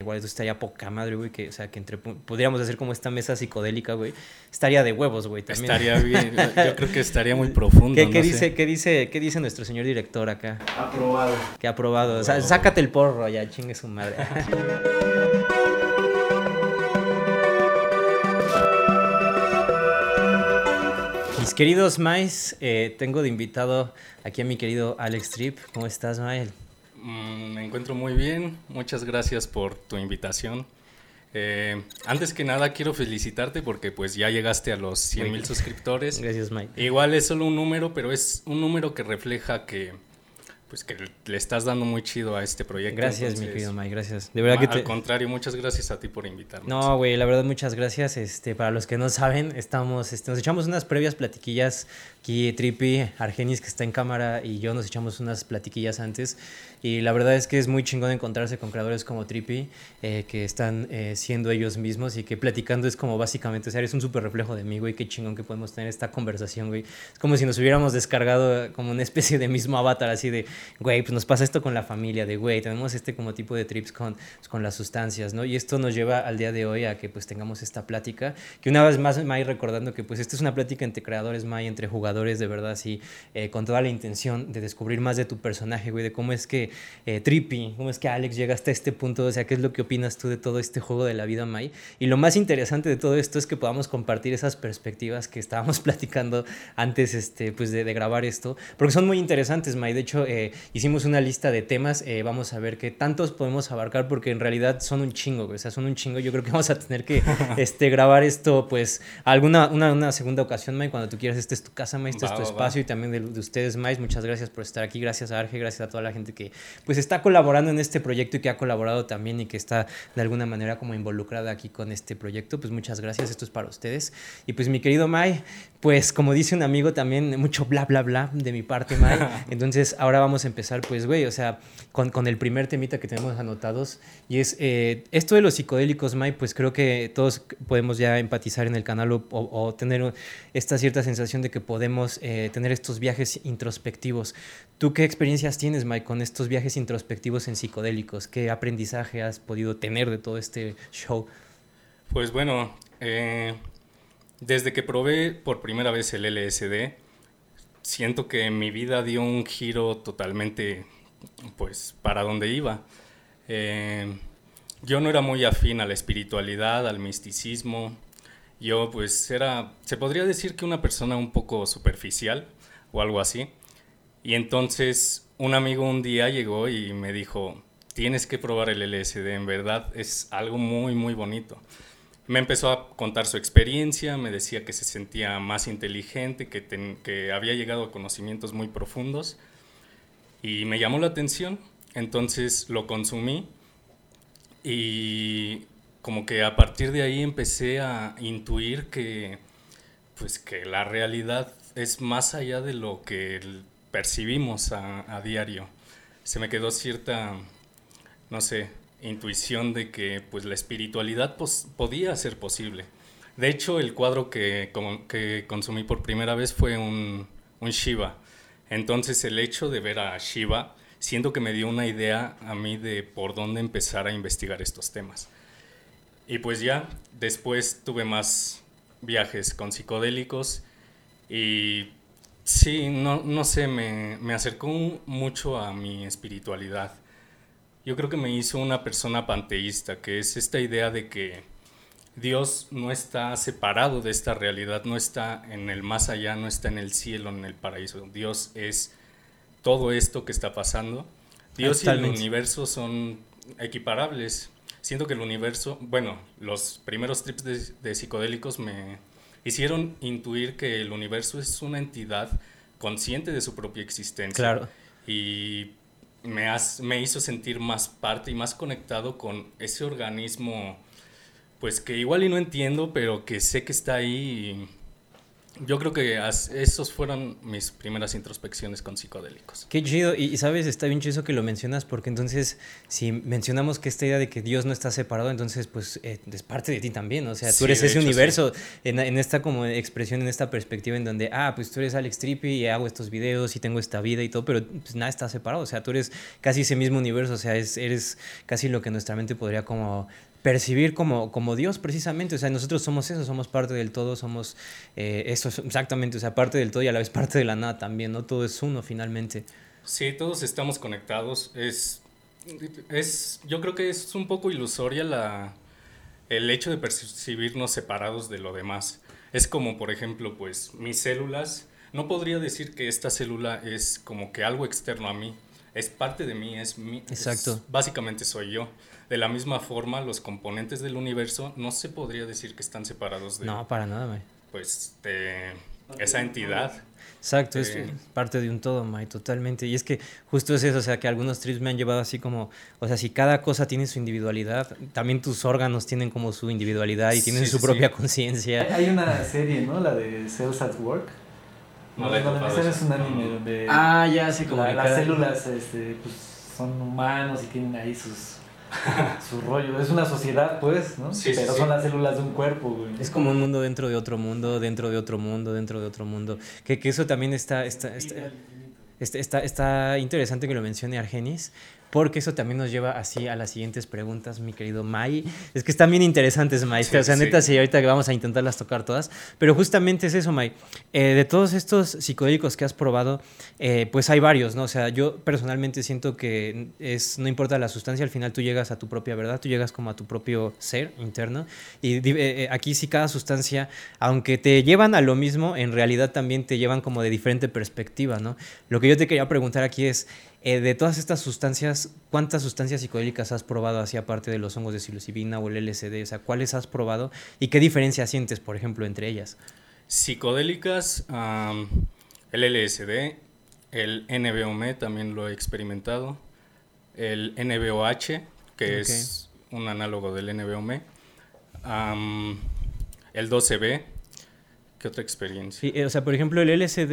igual eso estaría poca madre, güey, que, o sea, que entre, podríamos hacer como esta mesa psicodélica, güey, estaría de huevos, güey, también. Estaría bien, yo creo que estaría muy profundo, ¿Qué, qué dice, ¿qué, dice, ¿Qué dice nuestro señor director acá? Aprobado. Que aprobado, o sea, sácate el porro ya, chingue su madre. Mis queridos Mais, eh, tengo de invitado aquí a mi querido Alex Trip. ¿Cómo estás, Mael? Mm, me encuentro muy bien. Muchas gracias por tu invitación. Eh, antes que nada quiero felicitarte porque pues ya llegaste a los 100 mil suscriptores. Gracias, Mike. Igual es solo un número, pero es un número que refleja que pues que le estás dando muy chido a este proyecto. Gracias, mi querido Mike, gracias. De verdad que Al contrario, muchas gracias a ti por invitarme. No, güey, la verdad muchas gracias. Este, para los que no saben, estamos este, nos echamos unas previas platiquillas aquí Argenis que está en cámara y yo nos echamos unas platiquillas antes y la verdad es que es muy chingón encontrarse con creadores como Trippy, eh, que están eh, siendo ellos mismos y que platicando es como básicamente, o sea, eres un súper reflejo de mí, güey, qué chingón que podemos tener esta conversación, güey. Es como si nos hubiéramos descargado como una especie de mismo avatar, así de, güey, pues nos pasa esto con la familia, de, güey, tenemos este como tipo de trips con, con las sustancias, ¿no? Y esto nos lleva al día de hoy a que pues tengamos esta plática, que una vez más, May, recordando que pues esta es una plática entre creadores, May, entre jugadores, de verdad, así, eh, con toda la intención de descubrir más de tu personaje, güey, de cómo es que eh, Trippy, cómo es que Alex llega hasta este punto, o sea, ¿qué es lo que opinas tú de todo este juego de la vida, May? Y lo más interesante de todo esto es que podamos compartir esas perspectivas que estábamos platicando antes este, pues de, grabar esto, porque son muy interesantes, May. De hecho, eh, hicimos una lista de temas, eh, vamos a ver qué tantos podemos abarcar, porque en realidad son un chingo, o sea, son un chingo. Yo creo que vamos a tener que este, grabar esto, pues, alguna una, una segunda ocasión, May, cuando tú quieras. Este es tu casa, May, este es tu espacio y también de, de ustedes, May. Muchas gracias por estar aquí, gracias a Arge, gracias a toda la gente que pues está colaborando en este proyecto y que ha colaborado también y que está de alguna manera como involucrada aquí con este proyecto. Pues muchas gracias, esto es para ustedes. Y pues mi querido Mai, pues como dice un amigo también, mucho bla, bla, bla de mi parte, Mai. Entonces ahora vamos a empezar, pues, güey, o sea, con, con, el primer temita que tenemos anotados. Y es eh, esto de los psicodélicos, Mai, pues creo que todos podemos ya empatizar en el canal o, o, tener esta cierta sensación de que podemos eh, tener estos viajes introspectivos. ¿Tú qué experiencias tienes, Mai, con estos viajes introspectivos en psicodélicos? ¿Qué aprendizaje has podido tener de todo este show? Pues bueno, eh, desde que probé por primera vez el LSD, siento que mi vida dio un giro totalmente, pues, para donde iba. Eh, yo no era muy afín a la espiritualidad, al misticismo. Yo, pues, era, se podría decir que una persona un poco superficial o algo así. Y entonces un amigo un día llegó y me dijo, tienes que probar el LSD, en verdad es algo muy, muy bonito. Me empezó a contar su experiencia, me decía que se sentía más inteligente, que, que había llegado a conocimientos muy profundos y me llamó la atención, entonces lo consumí y como que a partir de ahí empecé a intuir que pues que la realidad es más allá de lo que percibimos a, diario. Se me quedó cierta, no sé, intuición de que pues la espiritualidad pues, podía ser posible. De hecho, el cuadro que, que consumí por primera vez fue un, un, Shiva. Entonces el hecho de ver a Shiva, siento que me dio una idea a mí de por dónde empezar a investigar estos temas. Y pues ya, después tuve más viajes con psicodélicos y Sí, no, no sé, me, me, acercó mucho a mi espiritualidad. Yo creo que me hizo una persona panteísta, que es esta idea de que Dios no está separado de esta realidad, no está en el más allá, no está en el cielo, en el paraíso. Dios es todo esto que está pasando. Dios y el universo son equiparables. Siento que el universo, bueno, los primeros trips de psicodélicos me, hicieron intuir que el universo es una entidad consciente de su propia existencia. Claro. Y me, me hizo sentir más parte y más conectado con ese organismo, pues que igual y no entiendo, pero que sé que está ahí yo creo que esos fueron mis primeras introspecciones con psicodélicos. Qué chido, y, sabes, está bien chido que lo mencionas, porque entonces si mencionamos que esta idea de que Dios no está separado, entonces pues eh, es parte de ti también, o sea, tú eres ese universo, en, en, esta como expresión, en esta perspectiva en donde, ah, pues tú eres Alex Trippy y hago estos videos y tengo esta vida y todo, pero pues nada está separado, o sea, tú eres casi ese mismo universo, o sea, es, eres casi lo que nuestra mente podría como percibir como, como Dios precisamente, o sea, nosotros somos eso, somos parte del todo, somos eh, eso exactamente, o sea, parte del todo y a la vez parte de la nada también, ¿no? Todo es uno finalmente. Sí, todos estamos conectados, es, es yo creo que es un poco ilusoria la, el hecho de percibirnos separados de lo demás. Es como, por ejemplo, pues mis células, no podría decir que esta célula es como que algo externo a mí, es parte de mí, es mi... Exacto. básicamente soy yo. De la misma forma, los componentes del universo no se podría decir que están separados de... No, para nada, May. Pues de esa entidad. Exacto, es parte de un todo, May, totalmente. Y es que justo es eso, o sea, que algunos trips me han llevado así como, o sea, si cada cosa tiene su individualidad, también tus órganos tienen como su individualidad y tienen su propia conciencia. Hay una serie, ¿no? La de Cells at Work. No, no, ese es un anime donde... Ah, ya, sí, como las células este, pues, son humanos y tienen ahí sus su rollo. Es una sociedad, pues, ¿no? Pero son las células de un cuerpo, güey. Es como un mundo dentro de otro mundo, dentro de otro mundo, dentro de otro mundo. Que, que eso también está, está, está, está, está interesante que lo mencione Argenis, porque eso también nos lleva así a las siguientes preguntas, mi querido Mai. Es que están bien interesantes, Mai. o sea, neta, sí, ahorita vamos a intentarlas tocar todas. Pero justamente es eso, Mai. Eh, de todos estos psicodélicos que has probado, eh, pues hay varios, ¿no? O sea, yo personalmente siento que es, no importa la sustancia, al final tú llegas a tu propia verdad, tú llegas como a tu propio ser interno. Y eh, aquí sí cada sustancia, aunque te llevan a lo mismo, en realidad también te llevan como de diferente perspectiva, ¿no? Lo que yo te quería preguntar aquí es, eh, de todas estas sustancias, ¿cuántas sustancias psicodélicas has probado así aparte de los hongos de psilocibina o el LSD? O sea, ¿cuáles has probado y qué diferencia sientes, por ejemplo, entre ellas? Psicodélicas, el LSD, el NBOM también lo he experimentado, el NBOH, que es un análogo del NBOM, el 12B, ¿Qué otra experiencia? Sí, eh, o sea, por ejemplo, el LSD,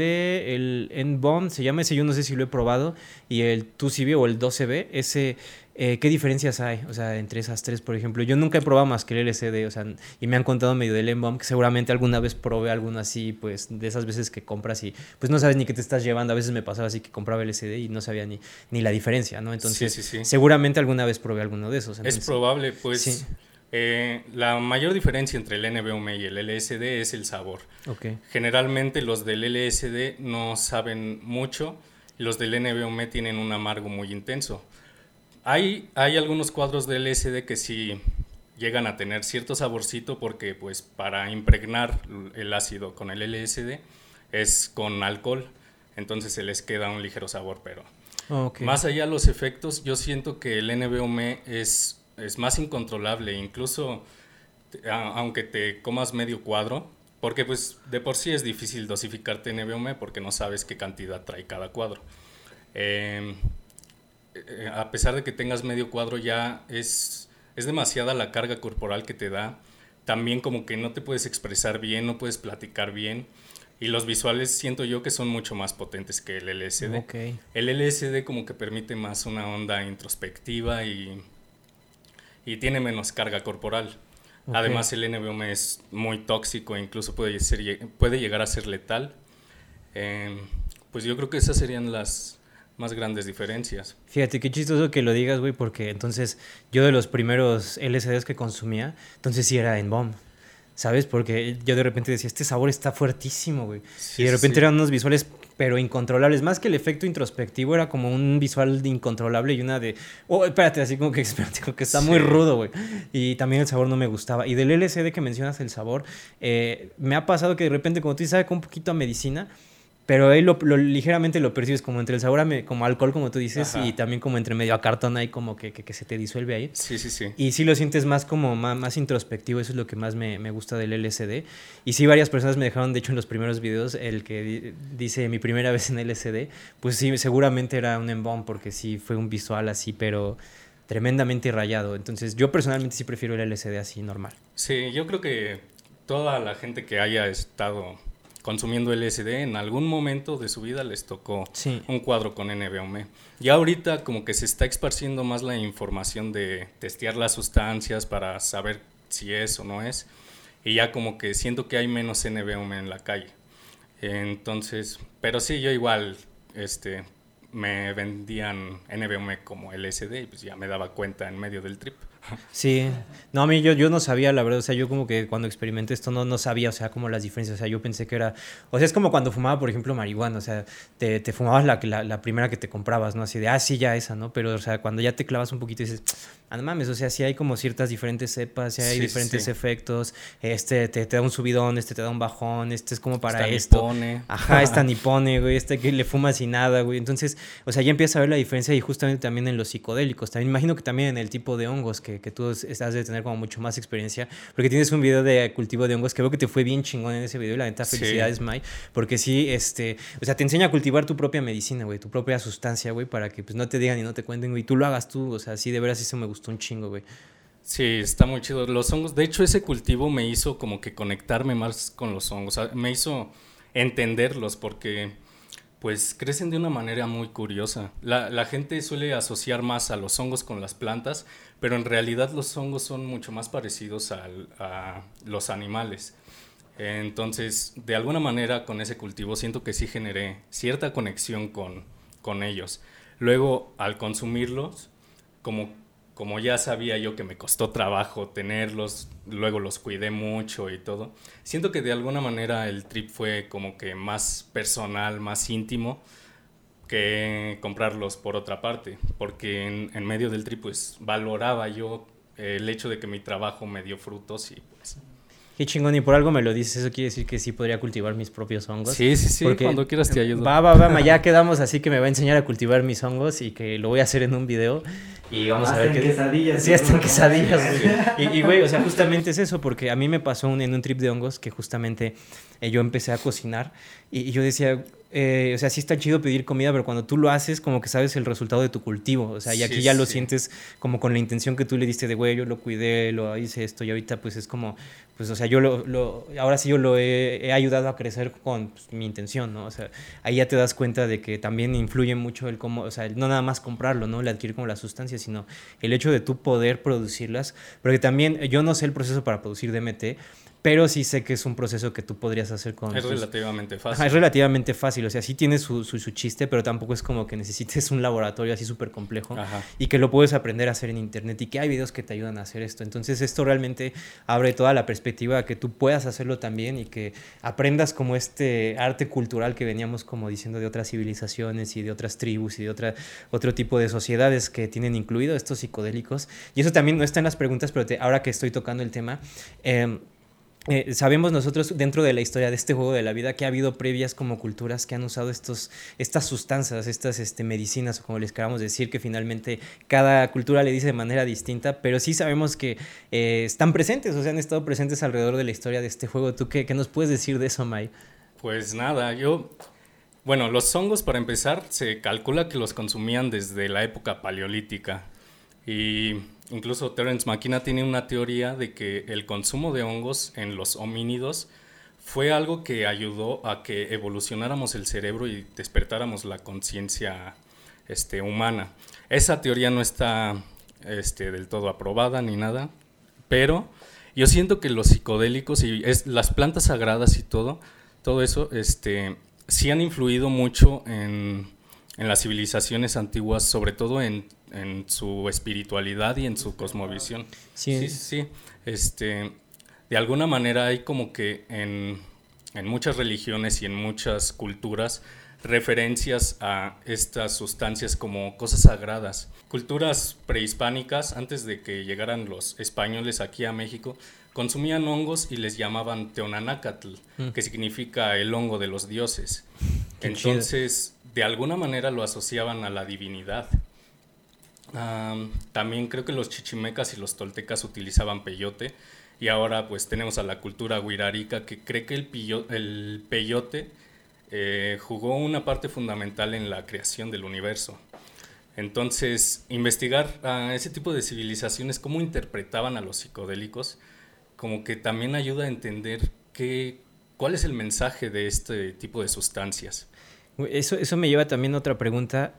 el N-Bomb, se llama ese, yo no sé si lo he probado, y el 2CB o el 12B, ese, eh, ¿qué diferencias hay? O sea, entre esas tres, por ejemplo. Yo nunca he probado más que el LSD, o sea, y me han contado medio del N-Bomb, que seguramente alguna vez probé alguno así, pues, de esas veces que compras y, pues, no sabes ni qué te estás llevando. A veces me pasaba así que compraba el LSD y no sabía ni, ni la diferencia, ¿no? Entonces, seguramente alguna vez probé alguno de esos. es probable, pues... Eh, la mayor diferencia entre el NBOM y el LSD es el sabor. Generalmente los del LSD no saben mucho los del NBOM tienen un amargo muy intenso. Hay, hay algunos cuadros del LSD que sí llegan a tener cierto saborcito porque pues para impregnar el ácido con el LSD es con alcohol, entonces se les queda un ligero sabor, pero más allá de los efectos, yo siento que el NBOM es es más incontrolable, incluso aunque te comas medio cuadro, porque pues de por sí es difícil dosificarte NBOM porque no sabes qué cantidad trae cada cuadro. Em, eh, a pesar de que tengas medio cuadro ya es, es demasiada la carga corporal que te da. También como que no te puedes expresar bien, no puedes platicar bien. Y los visuales siento yo que son mucho más potentes que el LSD. El LSD como que permite más una onda introspectiva y y tiene menos carga corporal. Además, el NBOM es muy tóxico, incluso puede, ser, puede llegar a ser letal. Em, pues yo creo que esas serían las más grandes diferencias. Fíjate, qué chistoso que lo digas, güey, porque entonces yo de los primeros LCDs que consumía, entonces sí era en bomb. ¿Sabes? Porque yo de repente decía, este sabor está fuertísimo, güey. y de repente eran unos visuales, pero incontrolables. Más que el efecto introspectivo, era como un visual incontrolable y una de, oh, espérate, así como que, espérate, que está muy rudo, güey. Y también el sabor no me gustaba. Y del LCD que mencionas el sabor, eh, me ha pasado que de repente, como tú dices, sabe con un poquito a medicina, pero ahí lo, ligeramente lo percibes como entre el sabor a como alcohol, como tú dices, y también como entre medio a cartón ahí como que, que, se te disuelve ahí. Sí, sí, sí. Y sí lo sientes más como más, más introspectivo, eso es lo que más me, me, gusta del LSD. Y sí, varias personas me dejaron, de hecho, en los primeros videos, el que dice mi primera vez en LSD, pues sí, seguramente era un embón, porque sí fue un visual así, pero tremendamente rayado. Entonces yo personalmente sí prefiero el LSD así normal. Sí, yo creo que toda la gente que haya estado consumiendo LSD, en algún momento de su vida les tocó un cuadro con NBOM. Y ahorita como que se está esparciendo más la información de testear las sustancias para saber si es o no es. Y ya como que siento que hay menos NBOM en la calle. Entonces, pero sí, yo igual, este, me vendían NBM como LSD y pues ya me daba cuenta en medio del trip. Sí, no, a mí yo, yo no sabía, la verdad, o sea, yo como que cuando experimenté esto no, no sabía, o sea, como las diferencias, o sea, yo pensé que era, o sea, es como cuando fumaba, por ejemplo, marihuana, o sea, te, te fumabas la, la, la, primera que te comprabas, ¿no? Así de, ah, sí, ya esa, ¿no? Pero, o sea, cuando ya te clavas un poquito y dices, ah, no mames, o sea, sí hay como ciertas diferentes cepas, sí hay diferentes efectos, este te, te, da un subidón, este te da un bajón, este es como para esta esto. Nipone. Ajá, esta nipone, güey, este que le fumas y nada, güey. Entonces, o sea, ya empiezas a ver la diferencia y justamente también en los psicodélicos, también imagino que también en el tipo de hongos que, que tú estás de tener como mucho más experiencia, porque tienes un video de cultivo de hongos que veo que te fue bien chingón en ese video y la neta felicidades, Mai, porque sí, este, o sea, te enseña a cultivar tu propia medicina, güey, tu propia sustancia, güey, para que pues no te digan y no te cuenten, güey, tú lo hagas tú, o sea, sí, de veras eso me gustó un chingo, güey. Sí, está muy chido. Los hongos, de hecho, ese cultivo me hizo como que conectarme más con los hongos, me hizo entenderlos porque pues crecen de una manera muy curiosa. La, gente suele asociar más a los hongos con las plantas, pero en realidad los hongos son mucho más parecidos a los animales. Entonces, de alguna manera con ese cultivo siento que sí generé cierta conexión con, con ellos. Luego, al consumirlos, como como ya sabía yo que me costó trabajo tenerlos, luego los cuidé mucho y todo, siento que de alguna manera el trip fue como que más personal, más íntimo que comprarlos por otra parte, porque en, medio del trip pues valoraba yo el hecho de que mi trabajo me dio frutos y Qué chingón, y por algo me lo dices, eso quiere decir que sí podría cultivar mis propios hongos. Sí, sí, sí, cuando quieras te ayudo. Va, va, va, ya quedamos así que me va a enseñar a cultivar mis hongos y que lo voy a hacer en un video. Y vamos a ver qué. quesadillas. Sí, hasta en quesadillas, güey. Y, güey, o sea, justamente es eso, porque a mí me pasó un, en un trip de hongos que justamente eh, yo empecé a cocinar y yo decía, eh, o sea, sí está chido pedir comida, pero cuando tú lo haces, como que sabes el resultado de tu cultivo. O sea, y aquí ya lo sientes como con la intención que tú le diste de, güey, yo lo cuidé, lo hice esto, y ahorita pues es como, pues, o sea, yo lo, lo ahora sí yo lo he, ayudado a crecer con pues, mi intención, ¿no? O sea, ahí ya te das cuenta de que también influye mucho el cómo, o sea, no nada más comprarlo, ¿no? El adquirir como la sustancia, sino el hecho de tú poder producirlas, porque también yo no sé el proceso para producir DMT, pero sí sé que es un proceso que tú podrías hacer con... Es relativamente fácil. es relativamente fácil, o sea, sí tiene su, su, chiste, pero tampoco es como que necesites un laboratorio así súper complejo y que lo puedes aprender a hacer en internet y que hay videos que te ayudan a hacer esto. Entonces esto realmente abre toda la perspectiva a que tú puedas hacerlo también y que aprendas como este arte cultural que veníamos como diciendo de otras civilizaciones y de otras tribus y de otra, otro tipo de sociedades que tienen incluido estos psicodélicos. Y eso también no está en las preguntas, pero ahora que estoy tocando el tema... Eh, eh, sabemos nosotros dentro de la historia de este juego de la vida que ha habido previas como culturas que han usado estos, estas sustancias, estas este, medicinas, o como les queramos decir, que finalmente cada cultura le dice de manera distinta, pero sí sabemos que eh, están presentes, o sea, han estado presentes alrededor de la historia de este juego. ¿Tú qué, qué nos puedes decir de eso, Mai? Pues nada, yo... Bueno, los hongos, para empezar, se calcula que los consumían desde la época paleolítica. Y Incluso Terence McKenna tiene una teoría de que el consumo de hongos en los homínidos fue algo que ayudó a que evolucionáramos el cerebro y despertáramos la conciencia este, humana. Esa teoría no está este, del todo aprobada ni nada, pero yo siento que los psicodélicos y las plantas sagradas y todo, todo eso, este, sí han influido mucho en, en las civilizaciones antiguas, sobre todo en en su espiritualidad y en su cosmovisión. Sí, sí, sí. Este, de alguna manera hay como que en, en muchas religiones y en muchas culturas referencias a estas sustancias como cosas sagradas. Culturas prehispánicas, antes de que llegaran los españoles aquí a México, consumían hongos y les llamaban teonanacatl, mm. que significa el hongo de los dioses. Entonces, de alguna manera lo asociaban a la divinidad también creo que los chichimecas y los toltecas utilizaban peyote y ahora pues tenemos a la cultura huirarica que cree que el, el peyote eh, jugó una parte fundamental en la creación del universo. Entonces, investigar a ese tipo de civilizaciones, cómo interpretaban a los psicodélicos, como que también ayuda a entender ¿Cuál es el mensaje de este tipo de sustancias? Eso, eso me lleva también a otra pregunta.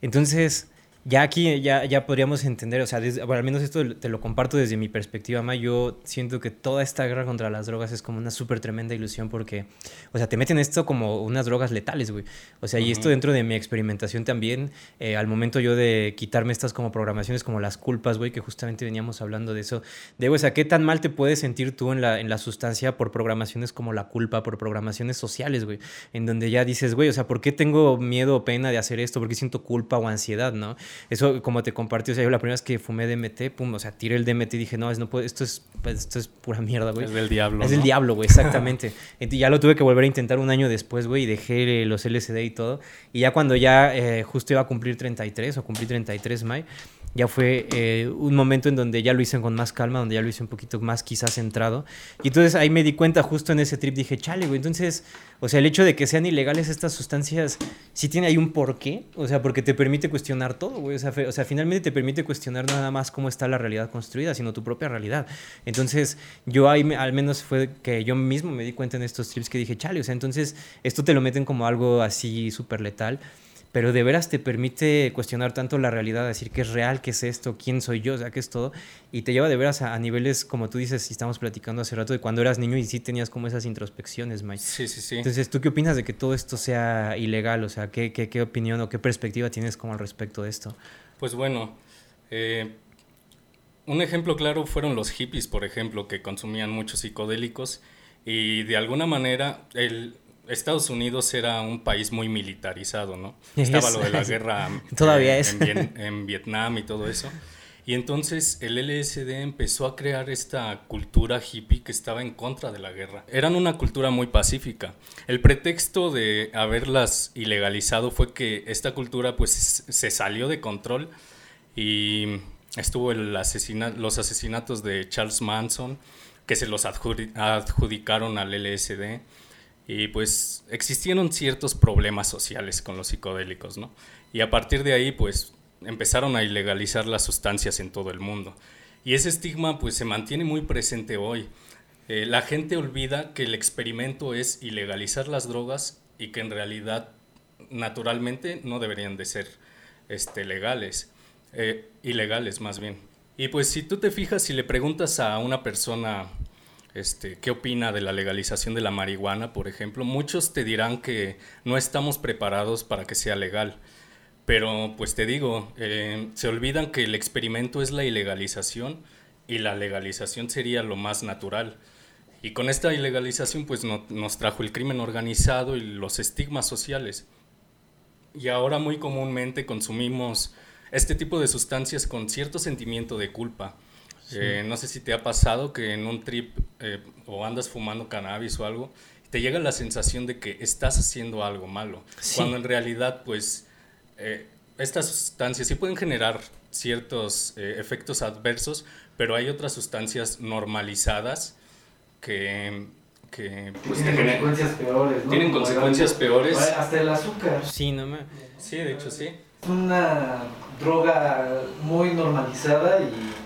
Entonces, ya aquí ya, ya podríamos entender, o sea, al menos esto te lo comparto desde mi perspectiva, Ma, yo siento que toda esta guerra contra las drogas es como una súper tremenda ilusión porque, o sea, te meten esto como unas drogas letales, güey. O sea, y esto dentro de mi experimentación también, eh, al momento yo de quitarme estas como programaciones como las culpas, güey, que justamente veníamos hablando de eso, de, o sea, ¿qué tan mal te puedes sentir tú en la, en la sustancia por programaciones como la culpa, por programaciones sociales, güey? En donde ya dices, güey, o sea, ¿por qué tengo miedo o pena de hacer esto? ¿Por qué siento culpa o ansiedad, no? Eso, como te compartí, o sea, yo la primera vez que fumé DMT, pum, o sea, tiré el DMT y dije, no, es, no puedo, esto, es, pues, esto es pura mierda, güey. Es del diablo. Es del diablo, güey, exactamente. ya lo tuve que volver a intentar un año después, güey, y dejé los LSD y todo. Y ya cuando ya eh, justo iba a cumplir 33 o cumplí 33 May, ya fue eh, un momento en donde ya lo hice con más calma, donde ya lo hice un poquito más quizás centrado. Y entonces ahí me di cuenta justo en ese trip, dije, chale, güey, entonces, o sea, el hecho de que sean ilegales estas sustancias, sí tiene ahí un porqué, o sea, porque te permite cuestionar todo, güey, o sea, finalmente te permite cuestionar nada más cómo está la realidad construida, sino tu propia realidad. Entonces, yo ahí al menos fue que yo mismo me di cuenta en estos trips que dije, chale, o sea, entonces esto te lo meten como algo así súper letal pero de veras te permite cuestionar tanto la realidad, decir qué es real, qué es esto, quién soy yo, o sea, qué es todo, y te lleva de veras a, niveles, como tú dices, y estamos platicando hace rato, de cuando eras niño y sí tenías como esas introspecciones, Mike. Sí, sí, sí. Entonces, ¿tú qué opinas de que todo esto sea ilegal? O sea, ¿qué, qué, qué opinión o qué perspectiva tienes como al respecto de esto? Pues bueno, eh, un ejemplo claro fueron los hippies, por ejemplo, que consumían muchos psicodélicos y de alguna manera el, Estados Unidos era un país muy militarizado, ¿no? Estaba lo de la guerra Todavía es. En, Vietnam y todo eso. Y entonces el LSD empezó a crear esta cultura hippie que estaba en contra de la guerra. Eran una cultura muy pacífica. El pretexto de haberlas ilegalizado fue que esta cultura pues se salió de control y estuvo el asesina los asesinatos de Charles Manson que se los adjudicaron al LSD y pues existieron ciertos problemas sociales con los psicodélicos, ¿no? Y a partir de ahí pues empezaron a ilegalizar las sustancias en todo el mundo. Y ese estigma pues se mantiene muy presente hoy. Eh, la gente olvida que el experimento es ilegalizar las drogas y que en realidad naturalmente no deberían de ser este, legales, eh, ilegales más bien. Y pues si tú te fijas, si le preguntas a una persona este, qué opina de la legalización de la marihuana, por ejemplo. Muchos te dirán que no estamos preparados para que sea legal. Pero pues te digo, eh, se olvidan que el experimento es la ilegalización y la legalización sería lo más natural. Y con esta ilegalización pues nos trajo el crimen organizado y los estigmas sociales. Y ahora muy comúnmente consumimos este tipo de sustancias con cierto sentimiento de culpa eh, no sé si te ha pasado que en un trip eh, o andas fumando cannabis o algo, te llega la sensación de que estás haciendo algo malo, cuando en realidad pues eh, estas sustancias sí pueden generar ciertos efectos adversos, pero hay otras sustancias normalizadas que, que pues, tienen consecuencias peores, ¿no? Tienen consecuencias peores. Hasta el azúcar. Sí, no me... Sí, de hecho sí. Es una droga muy normalizada y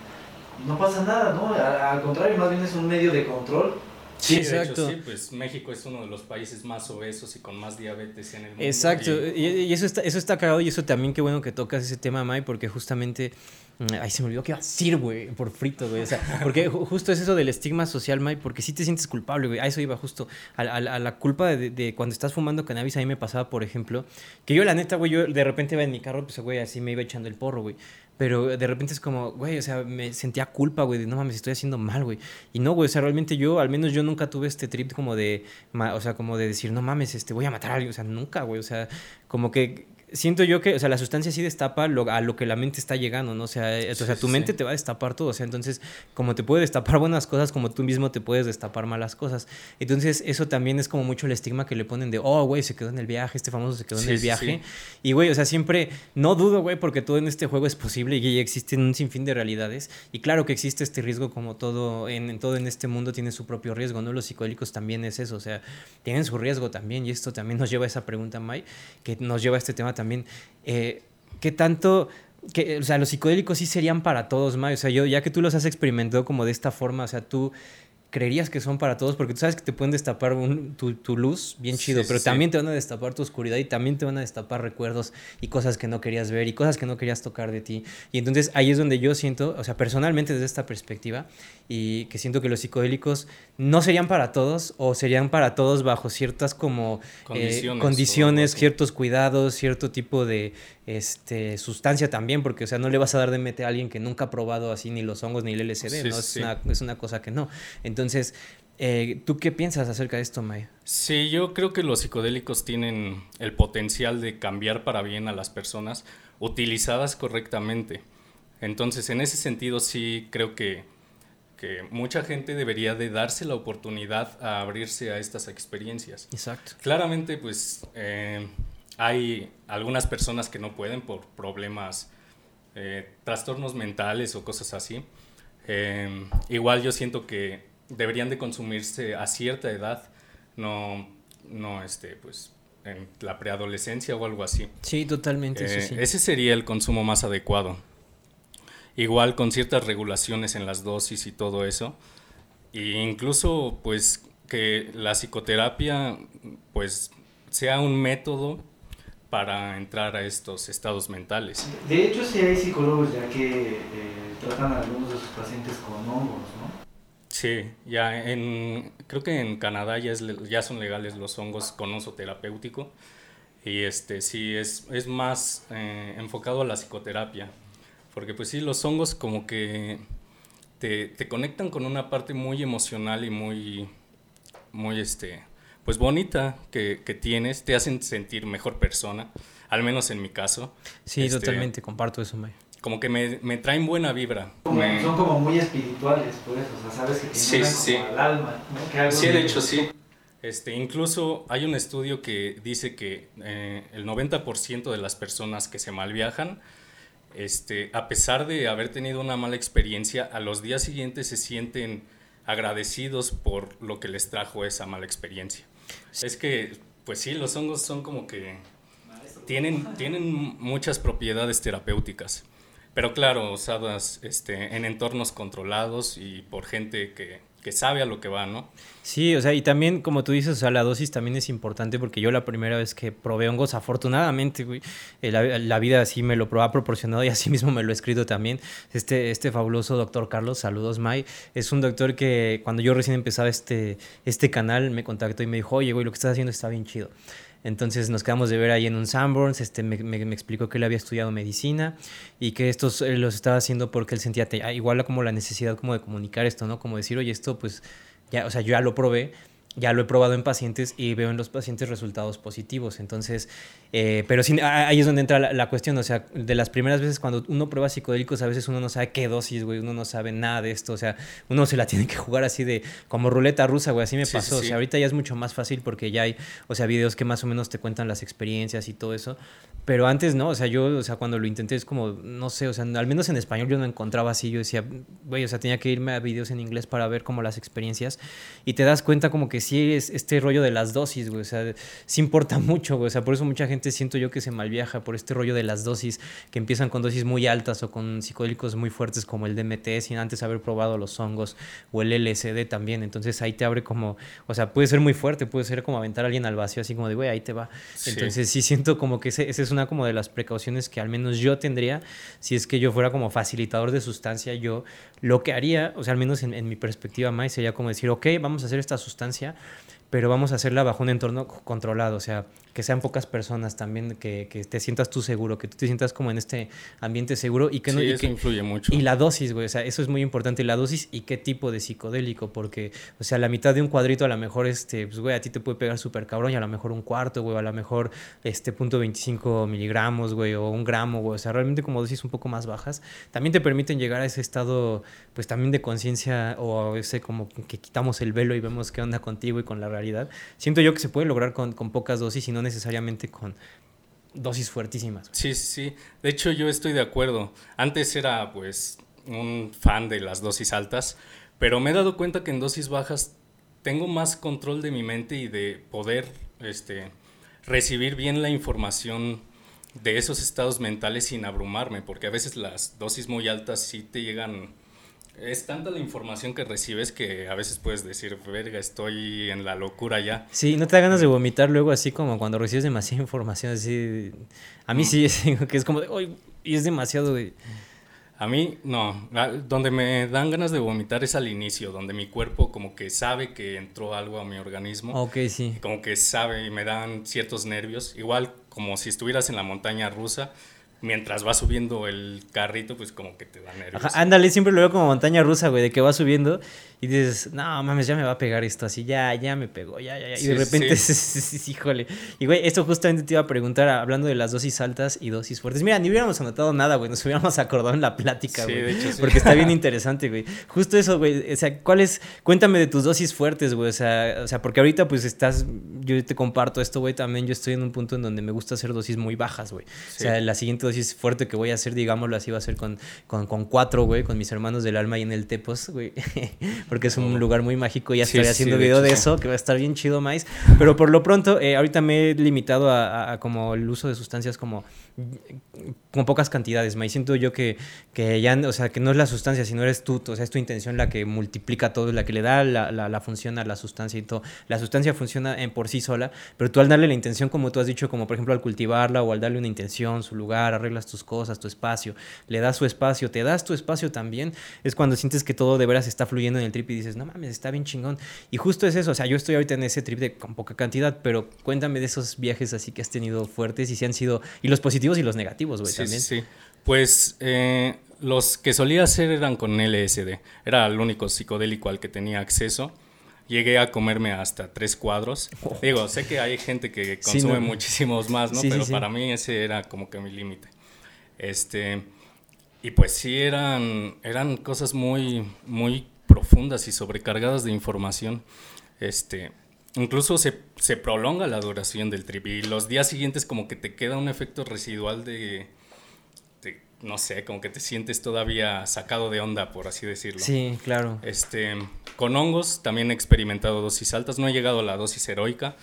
no pasa nada, ¿no? Al contrario, más bien es un medio de control. Sí, exacto. sí, pues México es uno de los países más obesos y con más diabetes en el mundo. Exacto, y, eso está eso está cagado y eso también qué bueno que tocas ese tema, May, porque justamente mm, Ay, se me olvidó que iba a decir, güey, por frito, güey. O sea, porque justo es eso del estigma social, May, porque sí te sientes culpable, güey. A eso iba justo. A, a, a la culpa de, de, cuando estás fumando cannabis, a mí me pasaba, por ejemplo, que yo, la neta, güey, yo de repente iba en mi carro, pues, güey, así me iba echando el porro, güey. Pero de repente es como, güey, o sea, me sentía culpa, güey, de no mames, estoy haciendo mal, güey. Y no, güey, o sea, realmente yo, al menos yo nunca tuve este trip como de, o sea, como de decir, no mames, este, voy a matar a alguien. O sea, nunca, güey. O sea, como que siento yo que, o sea, la sustancia sí destapa lo, a lo que la mente está llegando, ¿no? O sea, eh, o sea tu mente te va a destapar todo, o sea, entonces, como te puede destapar buenas cosas, como tú mismo te puedes destapar malas cosas. Entonces, eso también es como mucho el estigma que le ponen de, oh, güey, se quedó en el viaje, este famoso se quedó en el viaje. Y, güey, o sea, siempre, no dudo, güey, porque todo en este juego es posible y existen un sinfín de realidades. Y claro que existe este riesgo, como todo en, todo en este mundo tiene su propio riesgo, ¿no? Los psicodélicos también es eso, o sea, tienen su riesgo también. Y esto también nos lleva a esa pregunta, May, que nos lleva a este tema también. Eh, ¿Qué tanto... Que, o sea, los psicodélicos sí serían para todos, May. O sea, yo, ya que tú los has experimentado como de esta forma, o sea, tú creerías que son para todos, porque tú sabes que te pueden destapar tu, luz, bien chido, pero también te van a destapar tu oscuridad y también te van a destapar recuerdos y cosas que no querías ver y cosas que no querías tocar de ti. Y entonces ahí es donde yo siento, o sea, personalmente desde esta perspectiva, y que siento que los psicodélicos no serían para todos o serían para todos bajo ciertas como eh, condiciones, ciertos cuidados, cierto tipo de este, sustancia también, porque o sea, no le vas a dar de meter a alguien que nunca ha probado así ni los hongos ni el LSD, ¿no? Es, una, es, una, cosa que no. Entonces, eh, ¿tú qué piensas acerca de esto, May? Sí, yo creo que los psicodélicos tienen el potencial de cambiar para bien a las personas utilizadas correctamente. Entonces, en ese sentido, sí creo que, que mucha gente debería de darse la oportunidad a abrirse a estas experiencias. Exacto. Claramente, pues eh, hay algunas personas que no pueden por problemas, eh, trastornos mentales o cosas así. Eh, igual yo siento que deberían de consumirse a cierta edad, no, no este, pues, en la preadolescencia o algo así. Sí, totalmente. Eh, ese sería el consumo más adecuado. Igual con ciertas regulaciones en las dosis y todo eso. E incluso, pues, que la psicoterapia, pues, sea un método para entrar a estos estados mentales. De hecho, sí hay psicólogos ya que eh, tratan a algunos de sus pacientes con hongos, ¿no? Sí, ya en, creo que en Canadá ya, es, ya son legales los hongos con uso terapéutico y este sí es, es más eh, enfocado a la psicoterapia, porque pues sí, los hongos como que te, te conectan con una parte muy emocional y muy, muy este, pues bonita que, que, tienes, te hacen sentir mejor persona, al menos en mi caso. Sí, este, totalmente, comparto eso, May. Como que me, me traen buena vibra. Son como muy espirituales, pues, o sea, sabes que tienen sí, sí. al alma. ¿no? sí, de hecho, sí. Este, incluso hay un estudio que dice que eh, el 90% de las personas que se malviajan, este, a pesar de haber tenido una mala experiencia, a los días siguientes se sienten agradecidos por lo que les trajo esa mala experiencia. Es que, pues sí, los hongos son como que tienen, tienen muchas propiedades terapéuticas. Pero claro, usadas este, en entornos controlados y por gente que, que sabe a lo que va, ¿no? Sí, o sea, y también, como tú dices, o sea, la dosis también es importante porque yo la primera vez que probé hongos, afortunadamente, güey, eh, la, vida así me lo ha proporcionado y así mismo me lo he escrito también. Este, este fabuloso doctor Carlos, saludos, May, es un doctor que cuando yo recién empezaba este, este canal me contactó y me dijo, oye, güey, lo que estás haciendo está bien chido. Entonces nos quedamos de ver ahí en un Sanborns, este, me, explicó que él había estudiado medicina y que estos los estaba haciendo porque él sentía igual como la necesidad como de comunicar esto, ¿no? Como decir, oye, esto pues ya, o sea, yo ya lo probé, ya lo he probado en pacientes y veo en los pacientes resultados positivos. Entonces, eh, pero sí, ahí es donde entra la, cuestión. O sea, de las primeras veces cuando uno prueba psicodélicos, a veces uno no sabe qué dosis, güey, uno no sabe nada de esto. O sea, uno se la tiene que jugar así de como ruleta rusa, güey. Así me pasó. O sea, ahorita ya es mucho más fácil porque ya hay, o sea, videos que más o menos te cuentan las experiencias y todo eso. Pero antes no, o sea, yo, o sea, cuando lo intenté es como, no sé, o sea, al menos en español yo no encontraba así. Yo decía, güey, o sea, tenía que irme a videos en inglés para ver como las experiencias. Y te das cuenta como que sí es este rollo de las dosis, güey. O sea, sí importa mucho, güey. O sea, por eso mucha gente siento yo que se malviaja por este rollo de las dosis que empiezan con dosis muy altas o con psicodélicos muy fuertes como el DMT sin antes haber probado los hongos o el LSD también. Entonces ahí te abre como, o sea, puede ser muy fuerte, puede ser como aventar a alguien al vacío, así como de, güey, ahí te va. Entonces sí siento como que esa es una como de las precauciones que al menos yo tendría si es que yo fuera como facilitador de sustancia, yo lo que haría, o sea, al menos en, en mi perspectiva más, sería como decir, ok, vamos a hacer esta sustancia pero vamos a hacerla bajo un entorno controlado, o sea, que sean pocas personas también, que, que, te sientas tú seguro, que tú te sientas como en este ambiente seguro y que no... Sí, eso influye mucho. Y la dosis, güey, o sea, eso es muy importante, la dosis y qué tipo de psicodélico, porque, o sea, la mitad de un cuadrito a lo mejor, este, pues, güey, a ti te puede pegar súper cabrón y a lo mejor un cuarto, güey, a lo mejor, este, punto 25 miligramos, güey, o un gramo, güey, o sea, realmente como dosis un poco más bajas, también te permiten llegar a ese estado, pues también de conciencia o ese como que quitamos el velo y vemos qué onda contigo y con la Siento yo que se puede lograr con, con pocas dosis y no necesariamente con dosis fuertísimas. Sí, sí, sí. De hecho, yo estoy de acuerdo. Antes era, pues, un fan de las dosis altas, pero me he dado cuenta que en dosis bajas tengo más control de mi mente y de poder este, recibir bien la información de esos estados mentales sin abrumarme, porque a veces las dosis muy altas sí te llegan es tanta la información que recibes que a veces puedes decir, verga, estoy en la locura ya. Sí, no te da ganas de vomitar luego así como cuando recibes demasiada información así. A mí sí, que es como de, y es demasiado de... A mí no, donde me dan ganas de vomitar es al inicio, donde mi cuerpo como que sabe que entró algo a mi organismo. Ok, sí. Como que sabe y me dan ciertos nervios, igual como si estuvieras en la montaña rusa mientras va subiendo el carrito, pues como que te da nervios. ándale, siempre lo veo como montaña rusa, güey, de que va subiendo y dices, no mames, ya me va a pegar esto así, ya, ya me pegó, ya, ya, ya. y de repente, sí. híjole. Y güey, esto justamente te iba a preguntar, hablando de las dosis altas y dosis fuertes. Mira, ni hubiéramos anotado nada, güey, nos hubiéramos acordado en la plática, güey. De hecho, porque está bien interesante, güey. Justo eso, güey. O sea, ¿cuáles? Cuéntame de tus dosis fuertes, güey. O sea, o sea, porque ahorita, pues estás, yo te comparto esto, güey, también yo estoy en un punto en donde me gusta hacer dosis muy bajas, güey. O sea, la siguiente dosis fuerte que voy a hacer, digámoslo así, va a ser con, con, con cuatro, güey, con mis hermanos del alma y en el Tepos, güey. porque es un oh. lugar muy mágico. Ya estoy haciendo video de, eso, que va a estar bien chido, más. Pero por lo pronto, eh, ahorita me he limitado a, como el uso de sustancias como con pocas cantidades. Me siento yo que, que ya, o sea, que no es la sustancia, sino eres tú, o sea, es tu intención la que multiplica todo, la que le da la, la, función a la sustancia y todo. La sustancia funciona en por sí sola, pero tú al darle la intención, como tú has dicho, como por ejemplo al cultivarla o al darle una intención, su lugar, arreglas tus cosas, tu espacio, le das su espacio, te das tu espacio también, es cuando sientes que todo de veras está fluyendo en el trip y dices, no mames, está bien chingón. Y justo es eso, o sea, yo estoy ahorita en ese trip de con poca cantidad, pero cuéntame de esos viajes así que has tenido fuertes y si han sido, y los positivos y los negativos, güey, también. Sí, Pues eh, los que solía hacer eran con LSD. Era el único psicodélico al que tenía acceso. Llegué a comerme hasta tres cuadros. Oh. Digo, sé que hay gente que consume muchísimos más, ¿no? Pero para mí ese era como que mi límite. Este, y pues sí, eran, eran cosas muy, muy profundas y sobrecargadas de información. Este, incluso se, se, prolonga la duración del trip y los días siguientes como que te queda un efecto residual de, no sé, como que te sientes todavía sacado de onda, por así decirlo. Sí, claro. Este, con hongos también he experimentado dosis altas, no he llegado a la dosis heroica.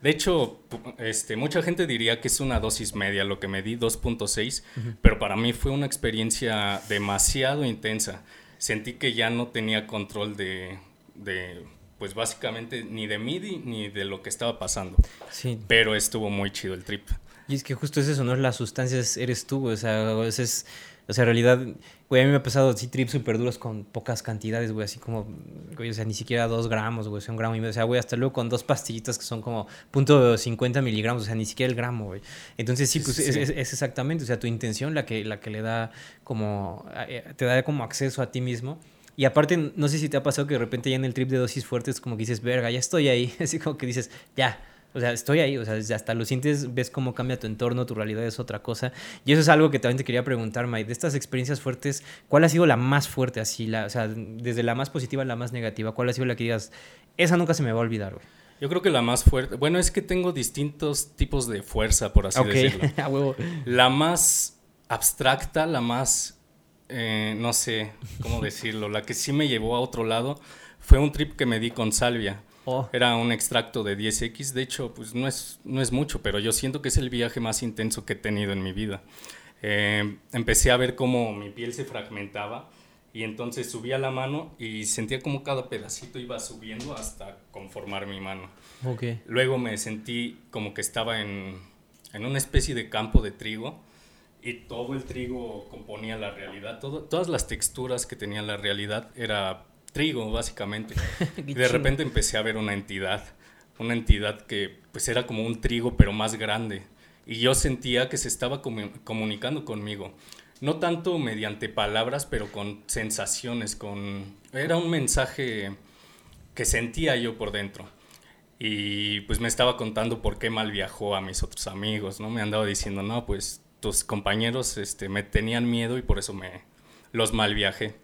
De hecho, este, mucha gente diría que es una dosis media lo que me di, 2.6, pero para mí fue una experiencia demasiado intensa. Sentí que ya no tenía control de, de pues básicamente ni de MIDI ni de lo que estaba pasando. Sí. Pero estuvo muy chido el trip. Y es que justo es eso, ¿no? Las sustancias eres tú, o sea, es, o sea, en realidad, güey, a mí me ha pasado así trips súper duros con pocas cantidades, güey, así como, güey, o sea, ni siquiera dos gramos, güey, o sea, un gramo y medio, o sea, güey, hasta luego con dos pastillitas que son como punto 50 miligramos, o sea, ni siquiera el gramo, güey. Entonces, sí, pues Es, es, exactamente, o sea, tu intención la que, la que le da como, eh, te da como acceso a ti mismo y aparte, no sé si te ha pasado que de repente ya en el trip de dosis fuertes como que dices, verga, ya estoy ahí. Así como que dices, ya, o sea, estoy ahí, o sea, hasta lo sientes, ves cómo cambia tu entorno, tu realidad es otra cosa. Y eso es algo que también te quería preguntar, Mike. De estas experiencias fuertes, ¿cuál ha sido la más fuerte así? La, o sea, desde la más positiva a la más negativa, ¿cuál ha sido la que digas, esa nunca se me va a olvidar, güey? Yo creo que la más fuerte, bueno, es que tengo distintos tipos de fuerza, por así decirlo. La más abstracta, la más eh, no sé cómo decirlo, la que sí me llevó a otro lado fue un trip que me di con salvia. Oh. Era un extracto de 10X, de hecho, pues no es, no es mucho, pero yo siento que es el viaje más intenso que he tenido en mi vida. Eh, empecé a ver cómo mi piel se fragmentaba y entonces subía la mano y sentía como cada pedacito iba subiendo hasta conformar mi mano. Okay. Luego me sentí como que estaba en, en una especie de campo de trigo y todo el trigo componía la realidad. todas las texturas que tenía la realidad era trigo, básicamente. de repente empecé a ver una entidad, una entidad que pues era como un trigo, pero más grande. Y yo sentía que se estaba comunicando conmigo. No tanto mediante palabras, pero con sensaciones, con... Era un mensaje que sentía yo por dentro. Y pues me estaba contando por qué mal viajó a mis otros amigos, ¿no? Me andaba diciendo, no, pues tus compañeros este, me tenían miedo y por eso me los mal viajé.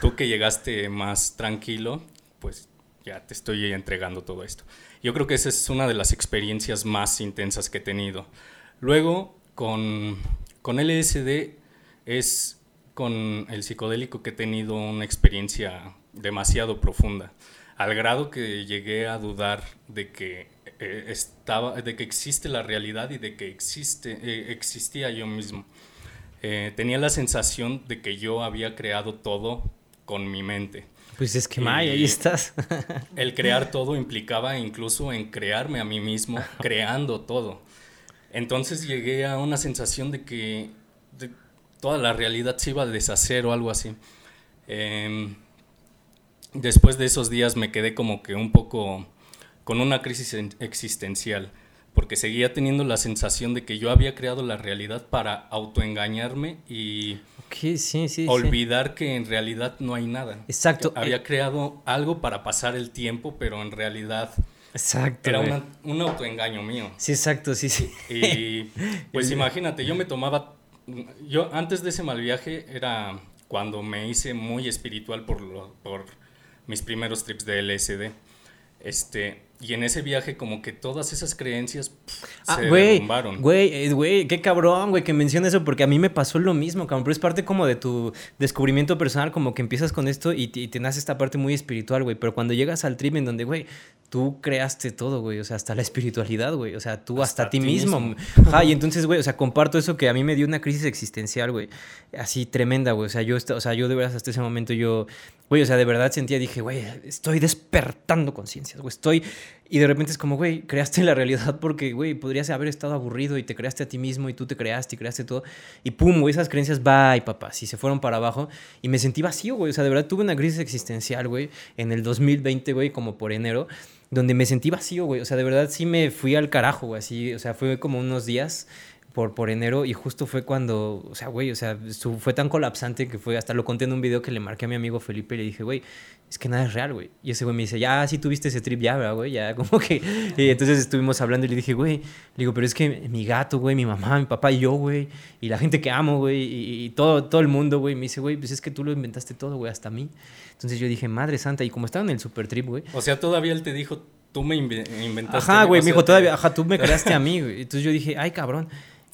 Tú que llegaste más tranquilo, pues ya te estoy entregando todo esto. Yo creo que esa es una de las experiencias más intensas que he tenido. Luego, con, con LSD es con el psicodélico que he tenido una experiencia demasiado profunda, al grado que llegué a dudar de que eh, estaba, de que existe la realidad y de que existe, eh, existía yo mismo. Eh, tenía la sensación de que yo había creado todo con mi mente. Pues es que, May, ahí estás. el crear todo implicaba incluso en crearme a mí mismo, creando todo. Entonces llegué a una sensación de que toda la realidad se iba a deshacer o algo así. Em, después de esos días me quedé como que un poco con una crisis existencial, porque seguía teniendo la sensación de que yo había creado la realidad para autoengañarme y olvidar que en realidad no hay nada. Exacto. había eh, creado algo para pasar el tiempo, pero en realidad Exacto. Era un autoengaño mío. Sí, exacto, sí, sí. Y pues imagínate, yo me tomaba, yo antes de ese mal viaje era cuando me hice muy espiritual por, lo, por mis primeros trips de LSD. Este, y en ese viaje como que todas esas creencias ah, se derrumbaron. Güey, eh, güey, qué cabrón, güey, que menciona eso porque a mí me pasó lo mismo, cabrón, pero es parte como de tu descubrimiento personal, como que empiezas con esto y, y te nace esta parte muy espiritual, güey, pero cuando llegas al trip en donde, güey, tú creaste todo, güey, o sea, hasta la espiritualidad, güey, o sea, tú hasta, ti mismo. Ajá, y entonces, güey, o sea, comparto eso que a mí me dio una crisis existencial, güey, así tremenda, güey, o sea, yo, o sea, yo de verdad hasta ese momento yo, güey, o sea, de verdad sentía, dije, güey, estoy despertando conciencias, güey, estoy, y de repente es como, güey, creaste la realidad porque, güey, podrías haber estado aburrido y te creaste a ti mismo y tú te creaste y creaste todo, y pum, güey, esas creencias, bye, papá, si se fueron para abajo, y me sentí vacío, güey, o sea, de verdad tuve una crisis existencial, güey, en el 2020, güey, como por enero, donde me sentí vacío, güey. O sea, de verdad sí me fui al carajo, güey. Así, o sea, fue como unos días por, por enero y justo fue cuando, o sea, güey, o sea, fue tan colapsante que fue, hasta lo conté en un video que le marqué a mi amigo Felipe y le dije, güey, es que nada es real, güey. Y ese güey me dice, ya, sí tuviste ese trip ya, ¿verdad, güey? Ya, como que... Y entonces estuvimos hablando y le dije, güey, le digo, pero es que mi gato, güey, mi mamá, mi papá y yo, güey, y la gente que amo, güey, y, y, todo, todo el mundo, güey, me dice, güey, pues es que tú lo inventaste todo, güey, hasta mí. Entonces yo dije, madre santa, y como estaba en el super trip, güey. O sea, todavía él te dijo, tú me inventaste. Ajá, güey, me dijo, todavía, ajá, tú me creaste a mí, güey. Entonces yo dije, ay, cabrón.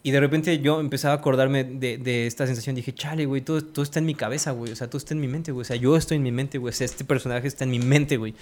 Y de repente yo empezaba a acordarme de, de esta sensación. Dije, chale, güey, todo, todo está en mi cabeza, güey. O sea, todo está en mi mente, güey. O sea, yo estoy en mi mente, güey. O sea, este personaje está en mi mente, güey.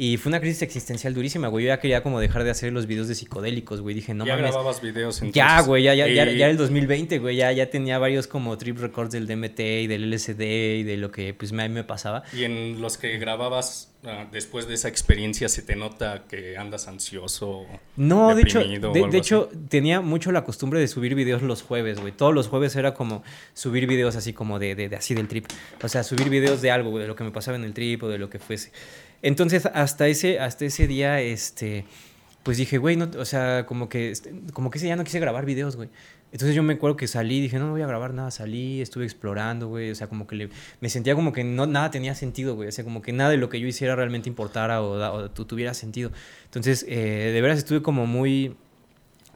Y fue una crisis existencial durísima, güey. Yo ya quería como dejar de hacer los videos de psicodélicos, güey. Dije, no ya grababas videos entonces. Ya, güey, ya, ya, ya, ya, el 2020, güey. Ya, ya tenía varios como trip records del DMT y del LSD y de lo que pues me, me pasaba. Y en los que grababas ah, después de esa experiencia se te nota que andas ansioso. No, de hecho, de, hecho tenía mucho la costumbre de subir videos los jueves, güey. Todos los jueves era como subir videos así como de, de, de así del trip. O sea, subir videos de algo, güey, de lo que me pasaba en el trip o de lo que fuese. Entonces, hasta ese, hasta ese día, este, pues dije, güey, no, o sea, como que, como que ese día no quise grabar videos, güey. Entonces yo me acuerdo que salí, dije, no, no voy a grabar nada, salí, estuve explorando, güey, o sea, como que me sentía como que no, nada tenía sentido, güey, o sea, como que nada de lo que yo hiciera realmente importara o, o tuviera sentido. Entonces, eh, de veras estuve como muy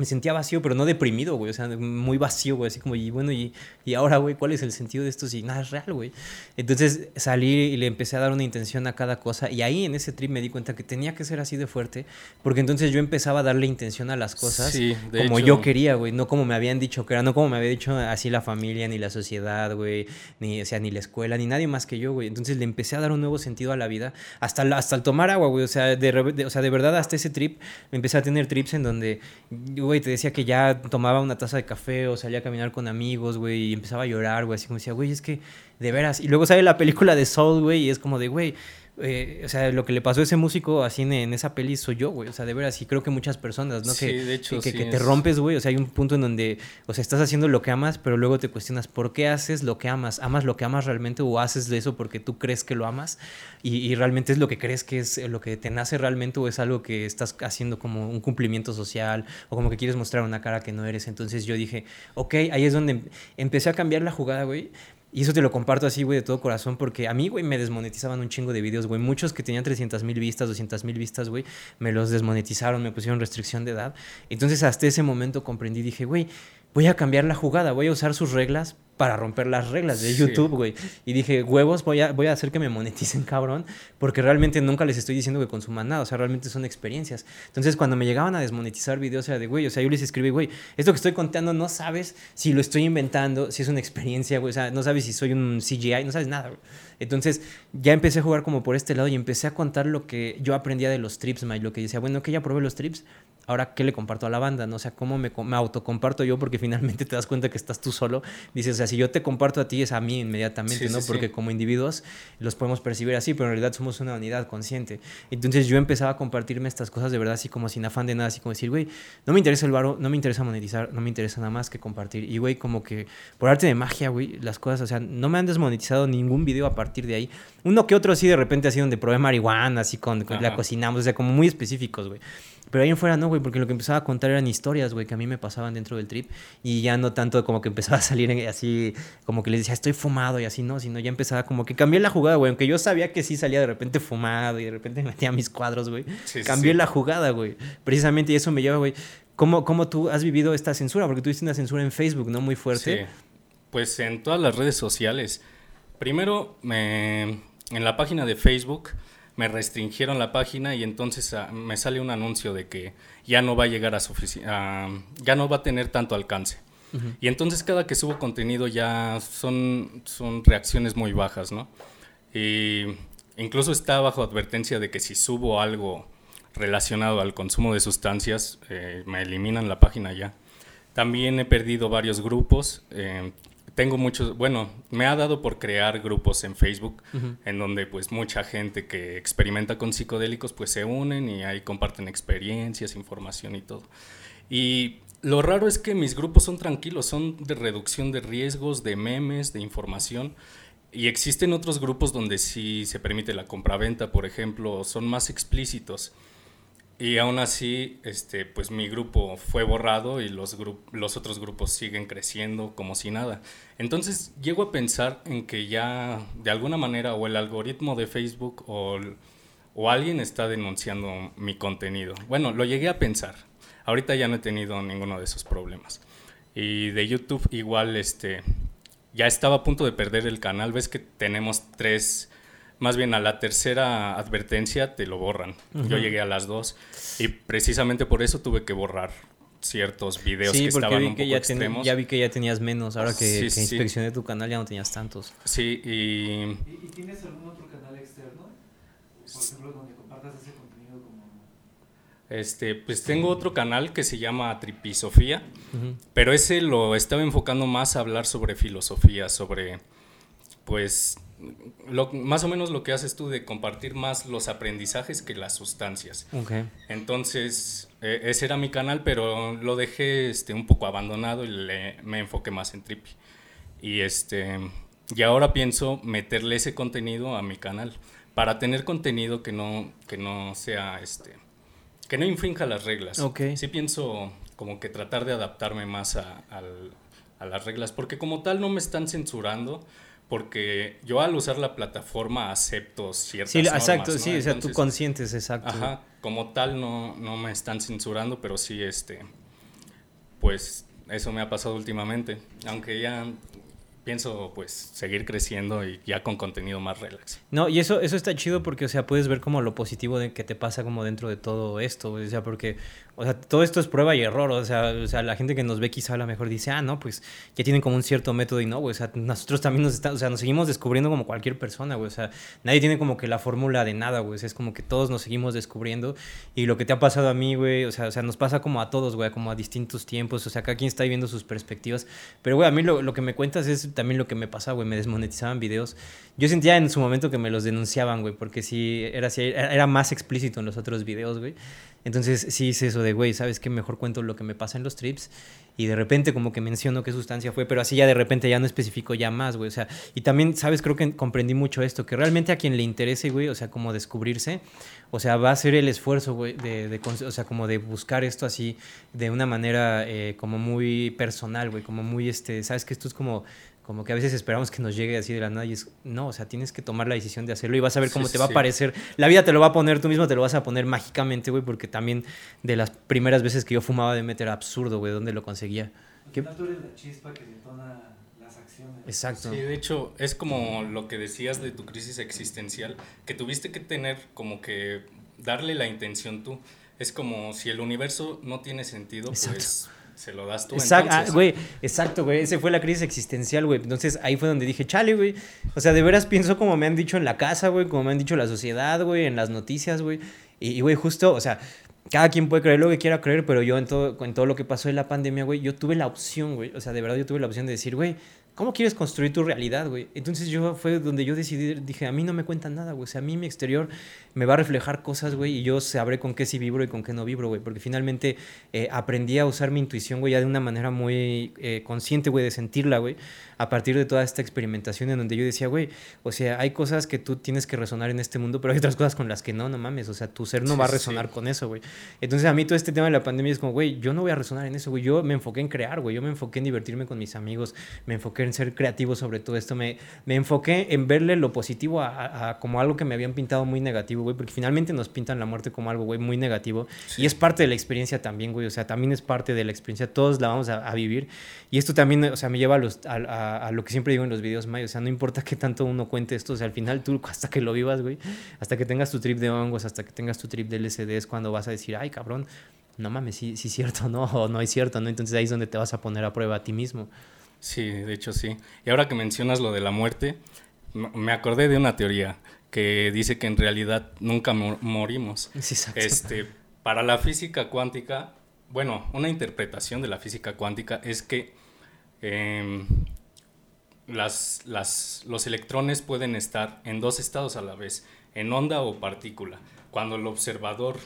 me sentía vacío, pero no deprimido, güey. O sea, muy vacío, güey. Así como, y bueno, y, y ahora, güey, ¿cuál es el sentido de esto si nada es real, güey? Entonces salí y le empecé a dar una intención a cada cosa. Y ahí en ese trip me di cuenta que tenía que ser así de fuerte. Porque entonces yo empezaba a darle intención a las cosas como yo quería, güey. No como me habían dicho que era, no como me había dicho así la familia, ni la sociedad, güey. Ni, o sea, ni la escuela, ni nadie más que yo, güey. Entonces le empecé a dar un nuevo sentido a la vida. Hasta, hasta el tomar agua, güey. O sea, de, o sea, de verdad, hasta ese trip, me empecé a tener trips en donde güey, te decía que ya tomaba una taza de café o salía a caminar con amigos, güey, y empezaba a llorar, güey, así como decía, güey, es que de veras. Y luego sale la película de Soul, güey, y es como de, güey, eh, o sea, lo que le pasó a ese músico así en, esa peli soy yo, güey. O sea, de veras, y creo que muchas personas, ¿no? Sí, que, de hecho, que, que, te rompes, güey. O sea, hay un punto en donde, o sea, estás haciendo lo que amas, pero luego te cuestionas, ¿por qué haces lo que amas? ¿Amas lo que amas realmente o haces de eso porque tú crees que lo amas? Y, y realmente es lo que crees que es lo que te nace realmente o es algo que estás haciendo como un cumplimiento social o como que quieres mostrar una cara que no eres. Entonces yo dije, ok, ahí es donde empecé a cambiar la jugada, güey. Y eso te lo comparto así, güey, de todo corazón, porque a mí, güey, me desmonetizaban un chingo de videos, güey. Muchos que tenían 300 mil vistas, 200 mil vistas, güey, me los desmonetizaron, me pusieron restricción de edad. Entonces, hasta ese momento comprendí, dije, güey, voy a cambiar la jugada, voy a usar sus reglas para romper las reglas de YouTube, güey. Y dije, huevos, voy a, voy a hacer que me moneticen, cabrón, porque realmente nunca les estoy diciendo que consuman nada, o sea, realmente son experiencias. Entonces, cuando me llegaban a desmonetizar videos, era de, güey, o sea, yo les escribí, güey, esto que estoy contando no sabes si lo estoy inventando, si es una experiencia, güey, o sea, no sabes si soy un CGI, no sabes nada, güey. Entonces, ya empecé a jugar como por este lado y empecé a contar lo que yo aprendía de los trips, Mike, lo que decía, bueno, que ya probé los trips, ahora qué le comparto a la banda, ¿no? O sea, cómo me, me autocomparto yo, porque finalmente te das cuenta que estás tú solo. Dices, o sea, si yo te comparto a ti es a mí inmediatamente, ¿no? porque como individuos los podemos percibir así, pero en realidad somos una unidad consciente. Entonces yo empezaba a compartirme estas cosas de verdad, así como sin afán de nada, así como decir, güey, no me interesa el varo, no me interesa monetizar, no me interesa nada más que compartir. Y, güey, como que por arte de magia, güey, las cosas, o sea, no me han desmonetizado ningún video a partir de ahí. Uno que otro así de repente así donde probé marihuana, así con, con la cocinamos, o sea, como muy específicos, güey. Pero ahí en fuera no, güey, porque lo que empezaba a contar eran historias, güey, que a mí me pasaban dentro del trip. Y ya no tanto como que empezaba a salir así, como que les decía, estoy fumado y así, no, sino ya empezaba como que cambié la jugada, güey. Aunque yo sabía que sí salía de repente fumado y de repente metía mis cuadros, güey. cambié la jugada, güey. Precisamente y eso me lleva, güey. ¿Cómo, ¿Cómo tú has vivido esta censura? Porque tú tuviste una censura en Facebook, ¿no? Muy fuerte. Sí. Pues en todas las redes sociales. Primero, me, en la página de Facebook me restringieron la página y entonces ah, me sale un anuncio de que ya no va a llegar a su ya no va a tener tanto alcance. Y entonces cada que subo contenido ya son, son reacciones muy bajas, ¿no? Y incluso está bajo advertencia de que si subo algo relacionado al consumo de sustancias, eh, me eliminan la página ya. También he perdido varios grupos. Eh, tengo muchos, bueno, me ha dado por crear grupos en Facebook en donde pues mucha gente que experimenta con psicodélicos pues se unen y ahí comparten experiencias, información y todo. Y lo raro es que mis grupos son tranquilos, son de reducción de riesgos, de memes, de información. Y existen otros grupos donde sí se permite la compraventa, por ejemplo, son más explícitos. Y aún así, este, pues mi grupo fue borrado y los, los otros grupos siguen creciendo como si nada. Entonces llego a pensar en que ya de alguna manera o el algoritmo de Facebook o, o alguien está denunciando mi contenido. Bueno, lo llegué a pensar. Ahorita ya no he tenido ninguno de esos problemas. Y de YouTube igual, este, ya estaba a punto de perder el canal. Ves que tenemos tres más bien a la tercera advertencia te lo borran. Yo llegué a las dos y precisamente por eso tuve que borrar ciertos videos que estaban un poco ya extremos. ya vi que ya tenías menos, ahora que, inspeccioné tu canal ya no tenías tantos. Sí, y... ¿Y, tienes algún otro canal externo? Por ejemplo, donde compartas ese contenido como... Este, pues tengo otro canal que se llama Tripisofía, pero ese lo estaba enfocando más a hablar sobre filosofía, sobre, pues, lo, más o menos lo que haces tú de compartir más los aprendizajes que las sustancias. Okay. Entonces, e, ese era mi canal, pero lo dejé este, un poco abandonado y me enfoqué más en Trippy. Y, este, y ahora pienso meterle ese contenido a mi canal para tener contenido que no, que no sea, este, que no infrinja las reglas. Okay. Sí pienso como que tratar de adaptarme más a, a las reglas, porque como tal no me están censurando porque yo al usar la plataforma acepto ciertas sí, exacto, sí, o sea, tú conscientes, exacto. Ajá, como tal no, no me están censurando, pero sí, este, pues eso me ha pasado últimamente, aunque ya pienso pues seguir creciendo y ya con contenido más relax. No, y eso, eso está chido porque, o sea, puedes ver como lo positivo de que te pasa como dentro de todo esto, o sea, porque, o sea, todo esto es prueba y error, o sea, o sea, la gente que nos ve quizá a lo mejor dice, ah, no, pues ya tienen como un cierto método y no, güey, o sea, nosotros también nos estamos, o sea, nos seguimos descubriendo como cualquier persona, güey, o sea, nadie tiene como que la fórmula de nada, güey, o sea, es como que todos nos seguimos descubriendo. Y lo que te ha pasado a mí, güey, o sea, o sea, nos pasa como a todos, güey, como a distintos tiempos, o sea, cada quien está viviendo sus perspectivas, pero, güey, a mí lo, lo que me cuentas es también lo que me pasa, güey, me desmonetizaban videos. Yo sentía en su momento que me los denunciaban, güey, porque sí, era, sí, era más explícito en los otros videos, güey. Entonces sí hice eso de, güey, ¿sabes qué? Mejor cuento lo que me pasa en los trips y de repente como que menciono qué sustancia fue, pero así ya de repente ya no especifico ya más, güey. O sea, y también, ¿sabes? Creo que comprendí mucho esto, que realmente a quien le interese, güey, o sea, como descubrirse, o sea, va a ser el esfuerzo, güey, de, de, o sea, como de buscar esto así de una manera eh, como muy personal, güey, como muy, este, ¿sabes? Que esto es como como que a veces esperamos que nos llegue así de la nada y es, no, o sea, tienes que tomar la decisión de hacerlo y vas a ver cómo te va a parecer. La vida te lo va a poner, tú mismo te lo vas a poner mágicamente, güey, porque también de las primeras veces que yo fumaba de meter absurdo, güey, ¿dónde lo conseguía? ¿Qué? tú eres la chispa que detona las acciones. Exacto. Sí, de hecho, es como lo que decías de tu crisis existencial, que tuviste que tener como que darle la intención tú. Es como si el universo no tiene sentido, pues se lo das tú. Exacto, ah, güey, exacto, güey. Ese fue la crisis existencial, güey. Entonces ahí fue donde dije, chale, güey. O sea, de veras pienso como me han dicho en la casa, güey, como me han dicho la sociedad, güey, en las noticias, güey. Y, güey, justo, o sea, cada quien puede creer lo que quiera creer, pero yo en todo, en todo lo que pasó en la pandemia, güey, yo tuve la opción, güey, o sea, de verdad yo tuve la opción de decir, güey, ¿Cómo quieres construir tu realidad, güey? Entonces yo fue donde yo decidí, dije, a mí no me cuentan nada, güey. O sea, a mí mi exterior me va a reflejar cosas, güey, y yo sabré con qué sí vibro y con qué no vibro, güey. Porque finalmente eh, aprendí a usar mi intuición, güey, ya de una manera muy eh, consciente, güey, de sentirla, güey a partir de toda esta experimentación en donde yo decía, güey, o sea, hay cosas que tú tienes que resonar en este mundo, pero hay otras cosas con las que no, no mames, o sea, tu ser no va a resonar con eso, güey. Entonces a mí todo este tema de la pandemia es como, güey, yo no voy a resonar en eso, güey, yo me enfoqué en crear, güey, yo me enfoqué en divertirme con mis amigos, me enfoqué en ser creativo sobre todo esto, me, me enfoqué en verle lo positivo a, como algo que me habían pintado muy negativo, güey, porque finalmente nos pintan la muerte como algo, güey, muy negativo, y es parte de la experiencia también, güey, o sea, también es parte de la experiencia, todos la vamos a, vivir, y esto también, o sea, me lleva a, los, a, a lo que siempre digo en los videos, May. O sea, no importa qué tanto uno cuente esto. O sea, al final tú, hasta que lo vivas, güey, hasta que tengas tu trip de hongos, hasta que tengas tu trip de LSD, es cuando vas a decir, ay, cabrón, no mames, sí, sí es cierto, no, o no es cierto, ¿no? Entonces ahí es donde te vas a poner a prueba a ti mismo. Sí, de hecho sí. Y ahora que mencionas lo de la muerte, me acordé de una teoría que dice que en realidad nunca morimos. Sí, exacto. Este, para la física cuántica, bueno, una interpretación de la física cuántica es que eh, las, las, los electrones pueden estar en dos estados a la vez, en onda o partícula. Cuando el observador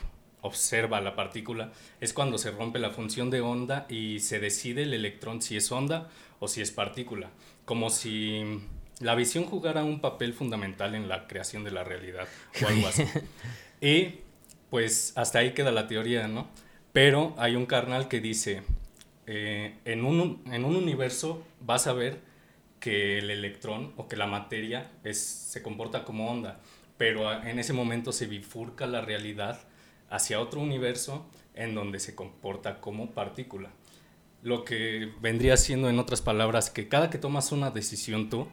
observa la partícula es cuando se rompe la función de onda y se decide el electrón si es onda o si es partícula. Como si la visión jugara un papel fundamental en la creación de la realidad o algo así. y pues hasta ahí queda la teoría, ¿no? Pero hay un carnal que dice, eh, en, un, en un universo vas a ver que el electrón o que la materia es, se comporta como onda, pero en ese momento se bifurca la realidad hacia otro universo en donde se comporta como partícula. Lo que vendría siendo, en otras palabras, que cada que tomas una decisión tú,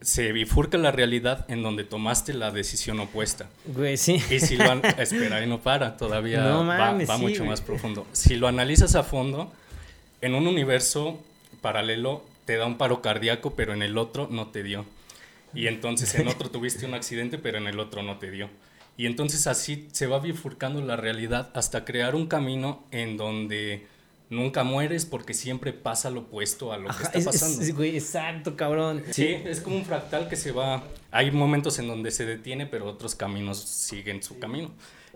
se bifurca la realidad en donde tomaste la decisión opuesta. Güey, sí. Y si lo... espera, y no para, todavía va, mucho más profundo. Si lo analizas a fondo, en un universo paralelo te da un paro cardíaco, pero en el otro no te dio. Y entonces en otro tuviste un accidente, pero en el otro no te dio. Y entonces así se va bifurcando la realidad hasta crear un camino en donde nunca mueres porque siempre pasa lo opuesto a lo que está pasando. exacto, cabrón. Sí, es como un fractal que se va. Hay momentos en donde se detiene, pero otros caminos siguen su camino.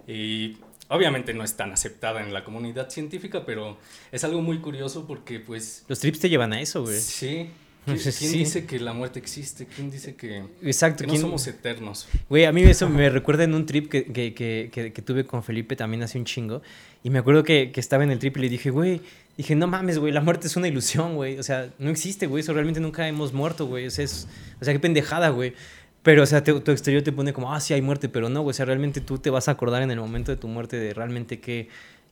Y Obviamente no es tan aceptada en la comunidad científica, pero es algo muy curioso porque pues... Los trips te llevan a eso, güey. Sí. ¿Quién, dice que la muerte existe? ¿Quién dice que, Exacto, no somos eternos? Güey, a mí eso me recuerda en un trip que, que, que, que, tuve con Felipe también hace un chingo. Y me acuerdo que, estaba en el trip y le dije, güey, dije, no mames, güey, la muerte es una ilusión, güey. O sea, no existe, güey. Eso realmente nunca hemos muerto, güey. O sea, es, o sea, qué pendejada, güey. Pero, o sea, tu exterior te pone como, ah, sí hay muerte, pero no. O sea, realmente tú te vas a acordar en el momento de tu muerte de realmente qué,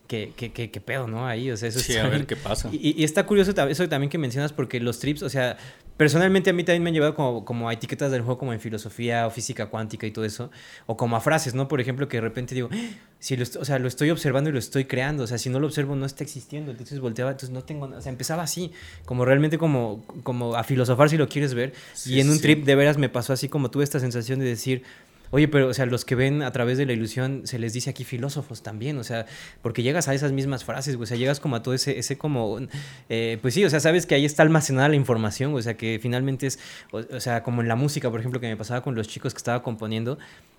qué, qué, qué, pedo, ¿no? Ahí, o sea, eso sí, a ver qué pasa. Y, y, está curioso eso también que mencionas porque los trips, o sea, personalmente a mí también me han llevado como, como a etiquetas del juego como en filosofía o física cuántica y todo eso, o como a frases, ¿no? Por ejemplo, que de repente digo, ah, si lo, o sea, lo estoy observando y lo estoy creando, o sea, si no lo observo no está existiendo, entonces volteaba, entonces no tengo, o sea, empezaba así, como realmente como, como a filosofar si lo quieres ver, y en un trip de veras me pasó así como tuve esta sensación de decir, Oye, pero, o sea, los que ven a través de la ilusión, se les dice aquí filósofos también, o sea, porque llegas a esas mismas frases, o sea, llegas como a todo ese, ese como, eh, pues sí, o sea, sabes que ahí está almacenada la información, o sea, que finalmente es, o, sea, como en la música, por ejemplo, que me pasaba con los chicos que estaba componiendo,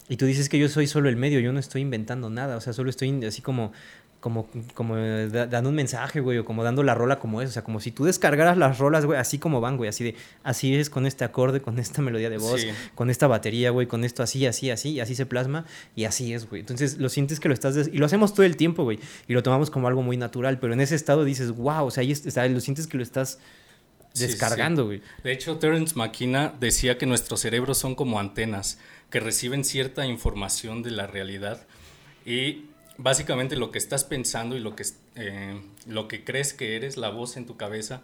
y tú dices que yo soy solo el medio, yo no estoy inventando nada, o sea, solo estoy así como como, como dando un mensaje, güey, o como dando la rola como es, o sea, como si tú descargaras las rolas, güey, así como van, güey, así de, así es con este acorde, con esta melodía de voz, con esta batería, güey, con esto así, así, así, y así se plasma, y así es, güey. Entonces lo sientes que lo estás, y lo hacemos todo el tiempo, güey, y lo tomamos como algo muy natural, pero en ese estado dices, wow, o sea, ahí lo sientes que lo estás descargando, güey. de hecho, Terence McKenna decía que nuestros cerebros son como antenas que reciben cierta información de la realidad y básicamente lo que estás pensando y lo que, eh, lo que crees que eres, la voz en tu cabeza,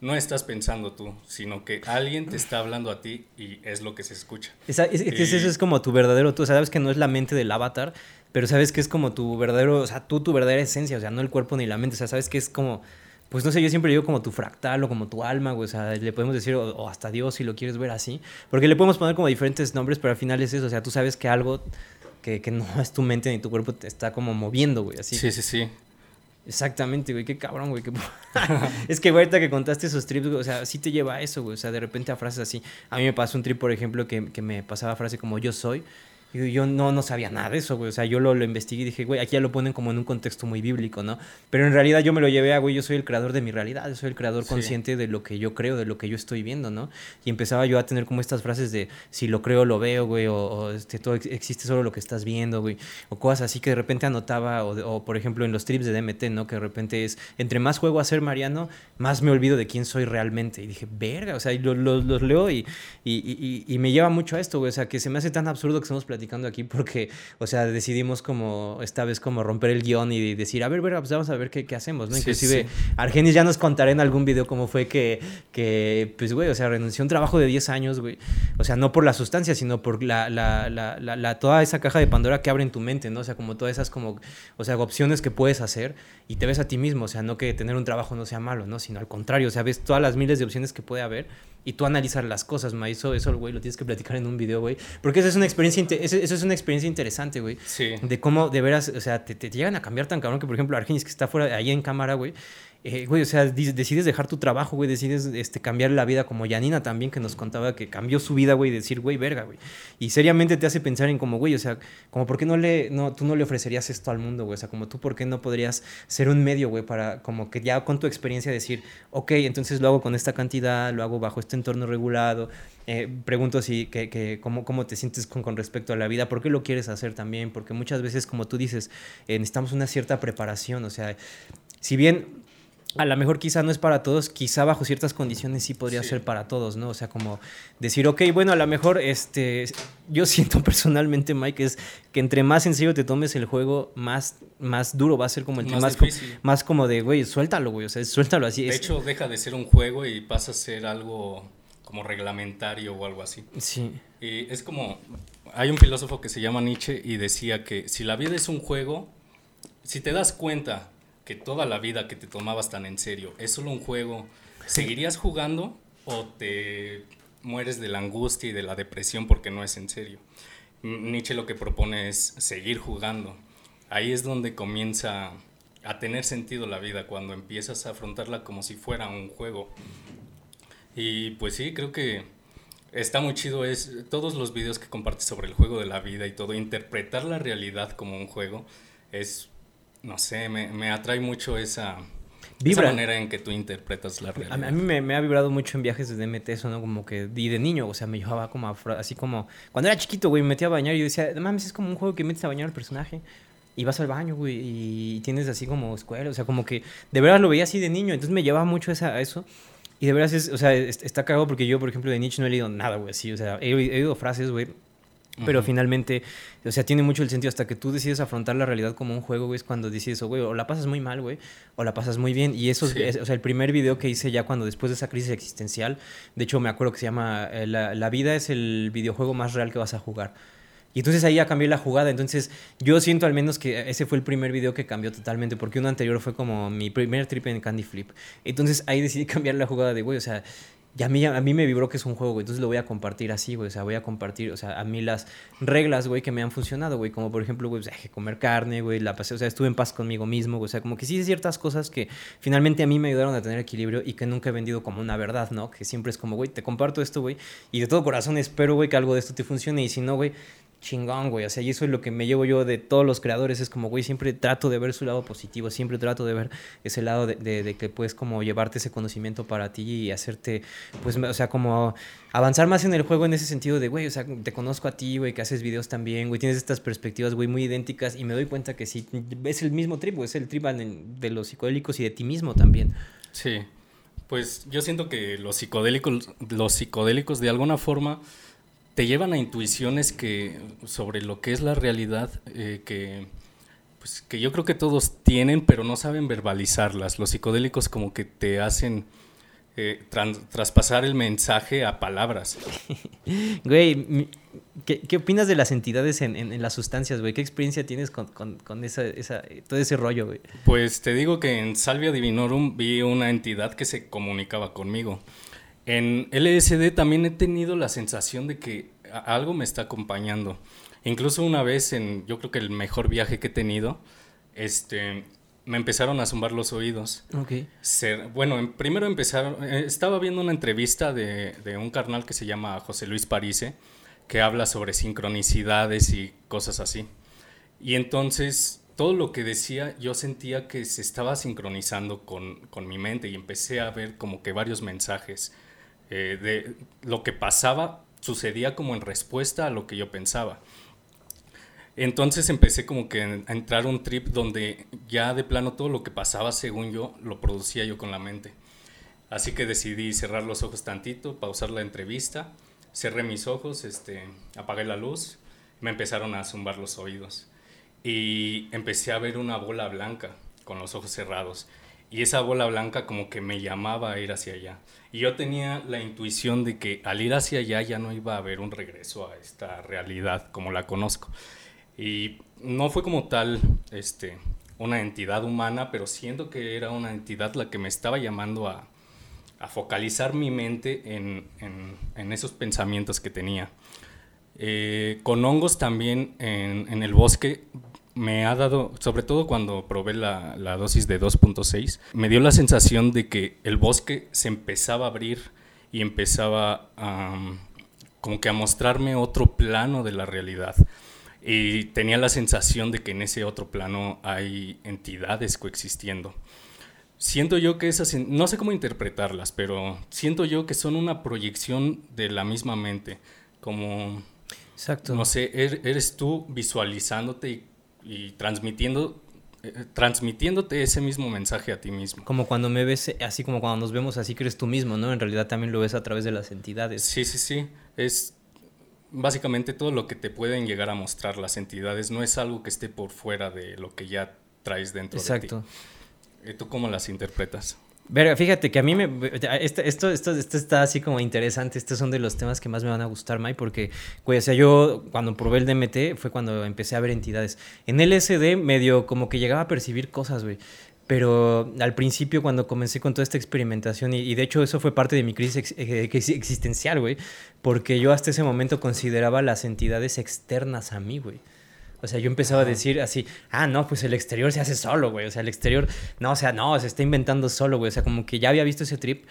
no estás pensando tú, sino que alguien te está hablando a ti y es lo que se escucha. es, eso es como tu verdadero tú, sabes que no es la mente del avatar, pero sabes que es como tu verdadero, o sea, tú tu verdadera esencia, o sea, no el cuerpo ni la mente, o sea, sabes que es como, pues no sé, yo siempre digo como tu fractal o como tu alma, o sea, le podemos decir, o, o hasta Dios si lo quieres ver así, porque le podemos poner como diferentes nombres, pero al final es eso, o sea, tú sabes que algo que, que, no es tu mente ni tu cuerpo te está como moviendo, güey, así. Sí, sí, sí. Exactamente, güey, qué cabrón, güey. Qué... es que ahorita que contaste esos trips, güey, o sea, sí te lleva a eso, güey. O sea, de repente a frases así. A mí me pasó un trip, por ejemplo, que, que me pasaba frase como yo soy. Y yo no, no sabía nada de eso, güey. O sea, yo lo, lo investigué y dije, güey, aquí ya lo ponen como en un contexto muy bíblico, ¿no? Pero en realidad yo me lo llevé a, güey, yo soy el creador de mi realidad, yo soy el creador consciente de lo que yo creo, de lo que yo estoy viendo, ¿no? Y empezaba yo a tener como estas frases de, si lo creo, lo veo, güey, o, este, todo existe solo lo que estás viendo, güey, o cosas así que de repente anotaba, o, por ejemplo en los trips de DMT, ¿no? Que de repente es, entre más juego a ser Mariano, más me olvido de quién soy realmente. Y dije, verga, o sea, los lo, leo y, y, y, y me lleva mucho a esto, güey, o sea, que se me hace tan absurdo que estamos platicando aquí porque o sea, decidimos como esta vez como romper el guion y decir, a ver, ver pues vamos a ver qué, qué hacemos, ¿no? Inclusive, Argenis ya nos contará en algún video cómo fue que, que, pues, güey, o sea, renunció a un trabajo de 10 años, güey. O sea, no por la sustancia, sino por la, la, la, la, toda esa caja de Pandora que abre en tu mente, ¿no? O sea, como todas esas como, o sea, opciones que puedes hacer y te ves a ti mismo, o sea, no que tener un trabajo no sea malo, ¿no? Sino al contrario, o sea, ves todas las miles de opciones que puede haber y tú analizar las cosas, ma. Eso, eso, güey, lo tienes que platicar en un video, güey. Porque eso es una experiencia, eso, es una experiencia interesante, güey. Sí. De cómo, de veras, o sea, te, te, llegan a cambiar tan cabrón que, por ejemplo, Argenis, que está fuera, ahí en cámara, güey, eh, güey, o sea, decides dejar tu trabajo, güey, decides este, cambiar la vida, como Yanina también, que nos contaba que cambió su vida, güey, decir, güey, verga, güey. Y seriamente te hace pensar en como, güey, o sea, como, ¿por qué no le, no, tú no le ofrecerías esto al mundo, güey? O sea, como tú, ¿por qué no podrías ser un medio, güey, para como que ya con tu experiencia decir, ok, entonces lo hago con esta cantidad, lo hago bajo este entorno regulado, eh, pregunto si, que, que, cómo, cómo te sientes con, con, respecto a la vida, por qué lo quieres hacer también, porque muchas veces, como tú dices, eh, necesitamos una cierta preparación, o sea, si bien a lo mejor quizá no es para todos, quizá bajo ciertas condiciones sí podría ser para todos, ¿no? O sea, como decir, ok, bueno, a lo mejor este, yo siento personalmente, Mike, es que entre más en serio te tomes el juego, más, más duro va a ser como el más, más, más como de, güey, suéltalo, güey, o sea, suéltalo así. De hecho, deja de ser un juego y pasa a ser algo como reglamentario o algo así. Sí. Y es como, hay un filósofo que se llama Nietzsche y decía que si la vida es un juego, si te das cuenta que toda la vida que te tomabas tan en serio es solo un juego, ¿seguirías jugando o te mueres de la angustia y de la depresión porque no es en serio? Nietzsche lo que propone es seguir jugando. Ahí es donde comienza a tener sentido la vida, cuando empiezas a afrontarla como si fuera un juego. Y pues sí, creo que está muy chido es todos los videos que compartes sobre el juego de la vida y todo, interpretar la realidad como un juego es no sé, me, me atrae mucho esa, manera en que tú interpretas la realidad. A, mí me, me, ha vibrado mucho en viajes de DMT eso, ¿no? Como que, y de niño, o sea, me llevaba como así como, cuando era chiquito, güey, me metía a bañar y yo decía, mames, es como un juego que metes a bañar al personaje. Y vas al baño, güey, y tienes así como escuela, o sea, como que de verdad lo veía así de niño, entonces me llevaba mucho esa, a eso. Y de verdad es, o sea, está cagado porque yo, por ejemplo, de Nietzsche no he leído nada, güey, así, o sea, he, he oído frases, güey, pero finalmente, o sea, tiene mucho el sentido hasta que tú decides afrontar la realidad como un juego, güey, es cuando decides, güey, o la pasas muy mal, güey, o la pasas muy bien. Y eso, es, o sea, el primer video que hice ya cuando después de esa crisis existencial, de hecho me acuerdo que se llama eh, la, la, vida es el videojuego más real que vas a jugar. Y entonces ahí ya cambié la jugada. Entonces yo siento al menos que ese fue el primer video que cambió totalmente, porque uno anterior fue como mi primer trip en Candy Flip. Entonces ahí decidí cambiar la jugada de, güey, o sea, y a mí, a mí me vibró que es un juego, güey. Entonces lo voy a compartir así, güey. O sea, voy a compartir, o sea, a mí las reglas, güey, que me han funcionado, güey. Como por ejemplo, güey, pues, comer carne, güey. La pasé, o sea, estuve en paz conmigo mismo, güey. O sea, como que sí ciertas cosas que finalmente a mí me ayudaron a tener equilibrio y que nunca he vendido como una verdad, ¿no? Que siempre es como, güey, te comparto esto, güey. Y de todo corazón espero, güey, que algo de esto te funcione. Y si no, güey, chingón, güey. O sea, y eso es lo que me llevo yo de todos los creadores. Es como, güey, siempre trato de ver su lado positivo. Siempre trato de ver ese lado de, que puedes como llevarte ese conocimiento para ti y hacerte, pues, o sea, como avanzar más en el juego en ese sentido de, güey, o sea, te conozco a ti, güey, que haces videos también, güey, tienes estas perspectivas, güey, muy idénticas y me doy cuenta que sí, es el mismo trip, es el trip de los psicodélicos y de ti mismo también. Sí, pues yo siento que los psicodélicos, los psicodélicos de alguna forma te llevan a intuiciones que sobre lo que es la realidad eh, que pues que yo creo que todos tienen pero no saben verbalizarlas. Los psicodélicos como que te hacen eh, traspasar el mensaje a palabras. Güey ¿qué, ¿qué, opinas de las entidades en, en, las sustancias güey qué experiencia tienes con, con, con esa, esa, todo ese rollo güey pues te digo que en Salvia Divinorum vi una entidad que se comunicaba conmigo en LSD también he tenido la sensación de que algo me está acompañando. Incluso una vez en, yo creo que el mejor viaje que he tenido, este, me empezaron a zumbar los oídos. Ok. bueno, primero empezaron, eh, estaba viendo una entrevista de, de, un carnal que se llama José Luis Parise, que habla sobre sincronicidades y cosas así. Y entonces todo lo que decía yo sentía que se estaba sincronizando con, con mi mente y empecé a ver como que varios mensajes eh, de lo que pasaba sucedía como en respuesta a lo que yo pensaba. Entonces empecé como que a entrar un trip donde ya de plano todo lo que pasaba según yo lo producía yo con la mente. Así que decidí cerrar los ojos tantito, pausar la entrevista, cerré mis ojos, este, apagué la luz, me empezaron a zumbar los oídos y empecé a ver una bola blanca con los ojos cerrados y esa bola blanca como que me llamaba a ir hacia allá. Y yo tenía la intuición de que al ir hacia allá ya no iba a haber un regreso a esta realidad como la conozco. Y no fue como tal este, una entidad humana, pero siento que era una entidad la que me estaba llamando a, focalizar mi mente en, en, esos pensamientos que tenía. Eh, con hongos también en, el bosque me ha dado, sobre todo cuando probé la, la dosis de 2.6, me dio la sensación de que el bosque se empezaba a abrir y empezaba a, como que a mostrarme otro plano de la realidad. Y tenía la sensación de que en ese otro plano hay entidades coexistiendo. Siento yo que esas, no sé cómo interpretarlas, pero siento yo que son una proyección de la misma mente, como, Exacto. no sé, er, eres tú visualizándote y y transmitiendo eh, transmitiéndote ese mismo mensaje a ti mismo. Como cuando me ves, así como cuando nos vemos así crees tú mismo, ¿no? En realidad también lo ves a través de las entidades. Sí, sí, sí. Es básicamente todo lo que te pueden llegar a mostrar las entidades. No es algo que esté por fuera de lo que ya traes dentro Exacto. de ti. ¿Tú cómo las interpretas? Verga, fíjate que a mí me. Esto, esto, esto, está así como interesante. Estos son de los temas que más me van a gustar, Mai, porque, güey, o sea, yo cuando probé el DMT fue cuando empecé a ver entidades. En LSD medio como que llegaba a percibir cosas, güey. Pero al principio, cuando comencé con toda esta experimentación, y, y de hecho eso fue parte de mi crisis ex, existencial, güey, porque yo hasta ese momento consideraba las entidades externas a mí, güey. O sea, yo empezaba a decir así, ah, no, pues el exterior se hace solo, güey. O sea, el exterior, no, o sea, no, se está inventando solo, güey. O sea, como que ya había visto ese trip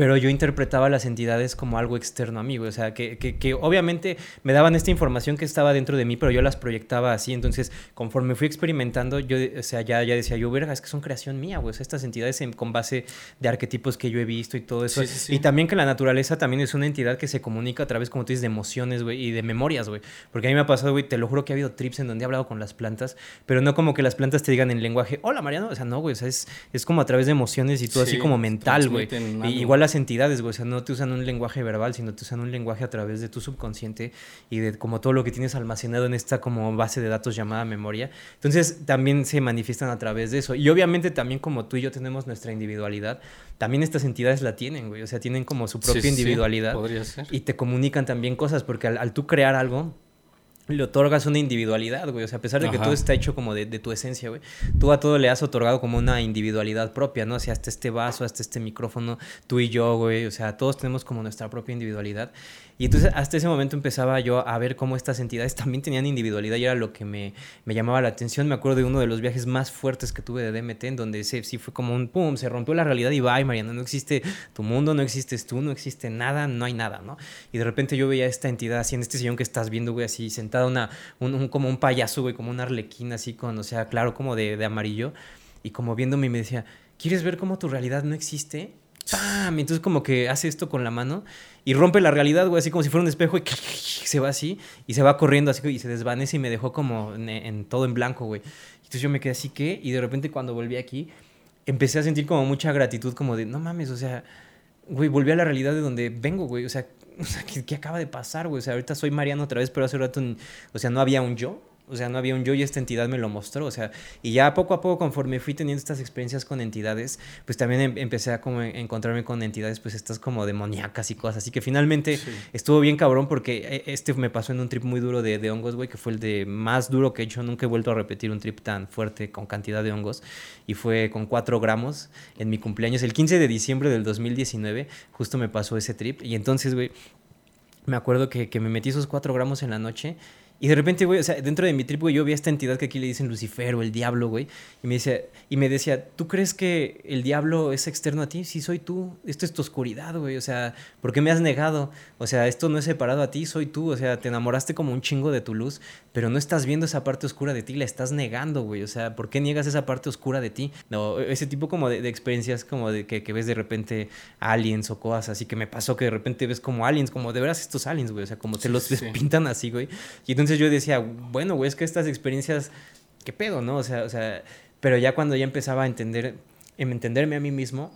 pero yo interpretaba las entidades como algo externo a mí, o sea, que, que, que, obviamente me daban esta información que estaba dentro de mí, pero yo las proyectaba así, entonces conforme fui experimentando, yo, o sea, ya, ya decía yo, verga, es que son creación mía, güey, o sea, estas entidades en, con base de arquetipos que yo he visto y todo eso, sí, sí, sí. y también que la naturaleza también es una entidad que se comunica a través, como tú dices, de emociones, güey, y de memorias, güey, porque a mí me ha pasado, güey, te lo juro que ha habido trips en donde he hablado con las plantas, pero no como que las plantas te digan en lenguaje, hola Mariano, o sea, no, güey, o sea, es, es como a través de emociones y todo así como mental, güey, igual las entidades, güey, o sea, no te usan un lenguaje verbal, sino te usan un lenguaje a través de tu subconsciente y de como todo lo que tienes almacenado en esta como base de datos llamada memoria. Entonces también se manifiestan a través de eso. Y obviamente también como tú y yo tenemos nuestra individualidad, también estas entidades la tienen, güey. O sea, tienen como su propia sí, individualidad. Sí, podría ser. Y te comunican también cosas, porque al, al tú crear algo, le otorgas una individualidad, güey. O sea, a pesar de Ajá. que todo está hecho como de, de, tu esencia, güey. Tú a todo le has otorgado como una individualidad propia, ¿no? O sea, hasta este vaso, hasta este micrófono, tú y yo, güey. O sea, todos tenemos como nuestra propia individualidad. Y entonces hasta ese momento empezaba yo a ver cómo estas entidades también tenían individualidad y era lo que me, me llamaba la atención. Me acuerdo de uno de los viajes más fuertes que tuve de DMT, en donde ese, sí fue como un pum, se rompió la realidad y bye, Mariana, no existe tu mundo, no existes tú, no existe nada, no hay nada, ¿no? Y de repente yo veía esta entidad así en este sillón que estás viendo, güey, así sentada una, un, un, como un payaso, güey, como una arlequina, así con, o sea, claro, como de, de amarillo, y como viéndome y me decía, ¿quieres ver cómo tu realidad no existe? ¡Pam! Entonces como que hace esto con la mano y rompe la realidad, güey, así como si fuera un espejo y se va así y se va corriendo así y se desvanece y me dejó como en, todo en blanco, güey. Entonces yo me quedé así que y de repente cuando volví aquí empecé a sentir como mucha gratitud como de, no mames, o sea, güey, volví a la realidad de donde vengo, güey, o sea, o sea ¿qué, ¿qué, acaba de pasar, güey? O sea, ahorita soy Mariano otra vez, pero hace rato, o sea, no había un yo. O sea, no había un yo y esta entidad me lo mostró. O sea, y ya poco a poco, conforme fui teniendo estas experiencias con entidades, pues también em empecé a como encontrarme con entidades, pues estas como demoníacas y cosas. Así que finalmente sí. estuvo bien cabrón porque e, este me pasó en un trip muy duro de, de hongos, güey, que fue el de más duro que he hecho. Nunca he vuelto a repetir un trip tan fuerte con cantidad de hongos. Y fue con 4 gramos en mi cumpleaños. El 15 de diciembre del 2019, justo me pasó ese trip. Y entonces, güey, me acuerdo que, que me metí esos 4 gramos en la noche Y de repente, güey, o sea, dentro de mi trip, yo vi a esta entidad que aquí le dicen Lucifer o el diablo, güey. Y me decía, y me decía, ¿tú crees que el diablo es externo a ti? Sí, soy tú. Esto es tu oscuridad, güey. O sea, ¿por qué me has negado? O sea, esto no es separado a ti, soy tú. O sea, te enamoraste como un chingo de tu luz, pero no estás viendo esa parte oscura de ti, la estás negando, güey. O sea, ¿por qué niegas esa parte oscura de ti? No, ese tipo como de, experiencias como de que, que, ves de repente aliens o cosas así que me pasó que de repente ves como aliens, como de veras estos aliens, güey. O sea, como te los pintan así, güey. Y entonces yo decía, bueno, güey, es que estas experiencias, ¿qué pedo, no? O sea, o sea, pero ya cuando ya empezaba a entender, en entenderme a mí mismo,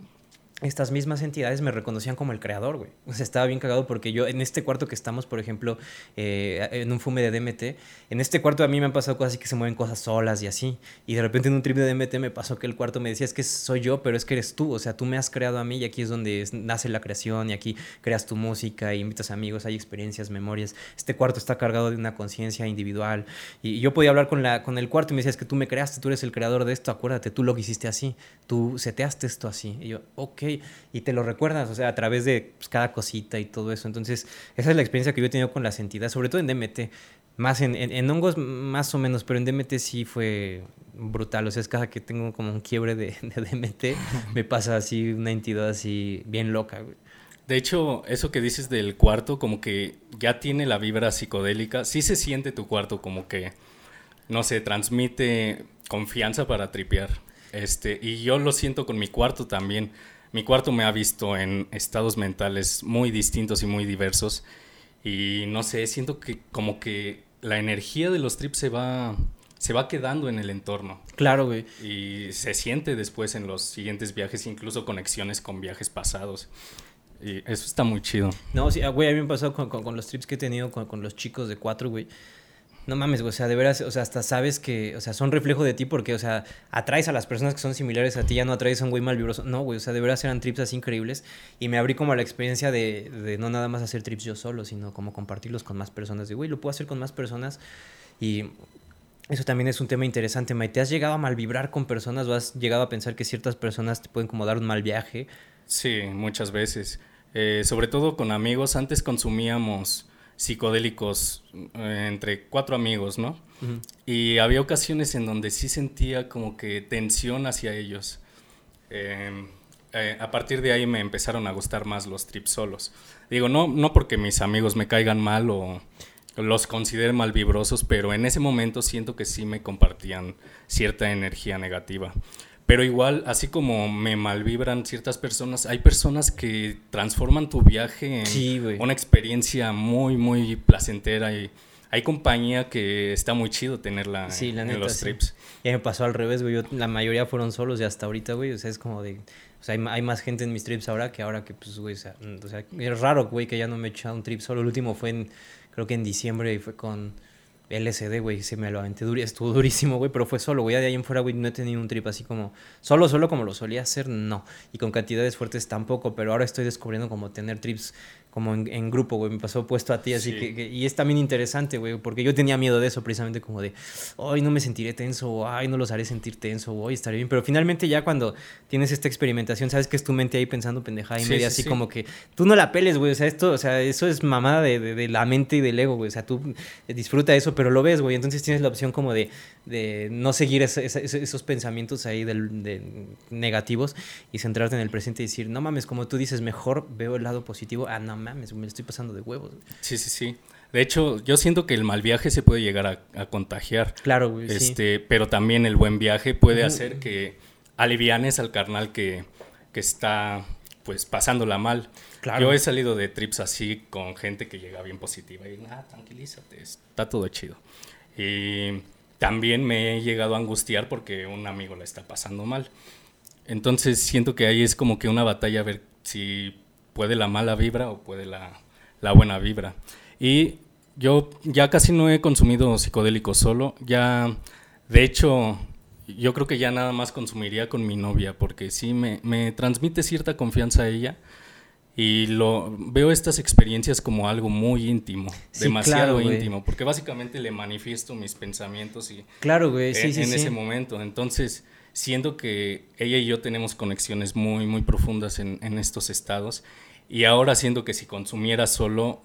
estas mismas entidades me reconocían como el creador, güey. O sea, estaba bien cagado porque yo en este cuarto que estamos, por ejemplo, eh, en un fume de DMT, en este cuarto a mí me han pasado cosas así que se mueven cosas solas y así. Y de repente en un trip de DMT me pasó que el cuarto me decía, es que soy yo, pero es que eres tú. O sea, tú me has creado a mí y aquí es donde nace la creación y aquí creas tu música y invitas amigos, hay experiencias, memorias. Este cuarto está cargado de una conciencia individual. Y yo podía hablar con, la, con el cuarto y me decía, es que tú me creaste, tú eres el creador de esto, acuérdate, tú lo hiciste así, tú seteaste esto así. Y yo, ok y te lo recuerdas, o sea, a través de pues, cada cosita y todo eso. Entonces, esa es la experiencia que yo he tenido con las entidades, sobre todo en DMT. Más en, en, hongos, más o menos, pero en DMT sí fue brutal. O sea, es cada que tengo como un quiebre de, DMT, me pasa así una entidad así bien loca, De hecho, eso que dices del cuarto, como que ya tiene la vibra psicodélica. Sí se siente tu cuarto como que, no sé, transmite confianza para tripear. Este, y yo lo siento con mi cuarto también. Mi cuarto me ha visto en estados mentales muy distintos y muy diversos. Y no sé, siento que como que la energía de los trips se va, se va quedando en el entorno. Claro, güey. Y se siente después en los siguientes viajes, incluso conexiones con viajes pasados. Y eso está muy chido. No, sí, ah, güey, a mí me pasó con, con, los trips que he tenido con, con los chicos de cuatro, güey. No mames, o sea, de veras, o sea, hasta sabes que, o sea, son reflejo de ti porque, o sea, atraes a las personas que son similares a ti, ya no atraes a un güey mal vibroso. No, güey, o sea, de veras eran trips así increíbles y me abrí como a la experiencia de, de no nada más hacer trips yo solo, sino como compartirlos con más personas. De, güey, lo puedo hacer con más personas y eso también es un tema interesante. ¿Te has llegado a mal vibrar con personas o has llegado a pensar que ciertas personas te pueden como dar un mal viaje? Sí, muchas veces. Eh, sobre todo con amigos, antes consumíamos psicodélicos eh, entre cuatro amigos, ¿no? Y había ocasiones en donde sí sentía como que tensión hacia ellos. Em, eh, a partir de ahí me empezaron a gustar más los trips solos. Digo, no, no porque mis amigos me caigan mal o los considere mal vibrosos, pero en ese momento siento que sí me compartían cierta energía negativa. Pero igual, así como me malvibran ciertas personas, hay personas que transforman tu viaje en una experiencia muy, muy placentera y hay compañía que está muy chido tenerla en, los trips. Ya me pasó al revés, güey. la mayoría fueron solos y hasta ahorita, güey. O sea, es como de... O sea, hay, más gente en mis trips ahora que ahora que, pues, güey, o sea, es raro, güey, que ya no me he echado un trip solo. El último fue en, creo que en diciembre y fue con LSD, güey, se me lo aventé, estuvo durísimo, güey, pero fue solo, güey, de ahí en fuera, güey, no he tenido un trip así como, solo, solo como lo solía hacer, no, y con cantidades fuertes tampoco, pero ahora estoy descubriendo como tener trips como en, grupo, güey, me pasó opuesto a ti, así que, y es también interesante, güey, porque yo tenía miedo de eso, precisamente como de, ay, no me sentiré tenso, o ay, no los haré sentir tenso, o ay, estaré bien, pero finalmente ya cuando tienes esta experimentación, sabes que es tu mente ahí pensando pendejada y media, así como que tú no la peles, güey, o sea, esto, o sea, eso es mamada de, de, la mente y del ego, güey, o sea, tú disfruta eso, pero lo ves, güey, entonces tienes la opción como de, de no seguir esos pensamientos ahí de, negativos y centrarte en el presente y decir, no mames, como tú dices, mejor veo el lado positivo, ah, no mames, me estoy pasando de huevos. Sí, sí, sí. De hecho, yo siento que el mal viaje se puede llegar a, contagiar. Claro, güey. Este, Pero también el buen viaje puede hacer que alivianes al carnal que, que está pues pasándola mal. Claro. Yo he salido de trips así con gente que llega bien positiva y, ah, tranquilízate, está todo chido. Y también me he llegado a angustiar porque un amigo la está pasando mal. Entonces siento que ahí es como que una batalla a ver si puede la mala vibra o puede la, la buena vibra. Y yo ya casi no he consumido psicodélicos solo, ya de hecho yo creo que ya nada más consumiría con mi novia porque sí me, me transmite cierta confianza a ella y lo veo estas experiencias como algo muy íntimo, demasiado íntimo, porque básicamente le manifiesto mis pensamientos y claro, güey, sí, en, en ese momento. Entonces, siento que ella y yo tenemos conexiones muy, muy profundas en, en, estos estados. Y ahora siento que si consumiera solo,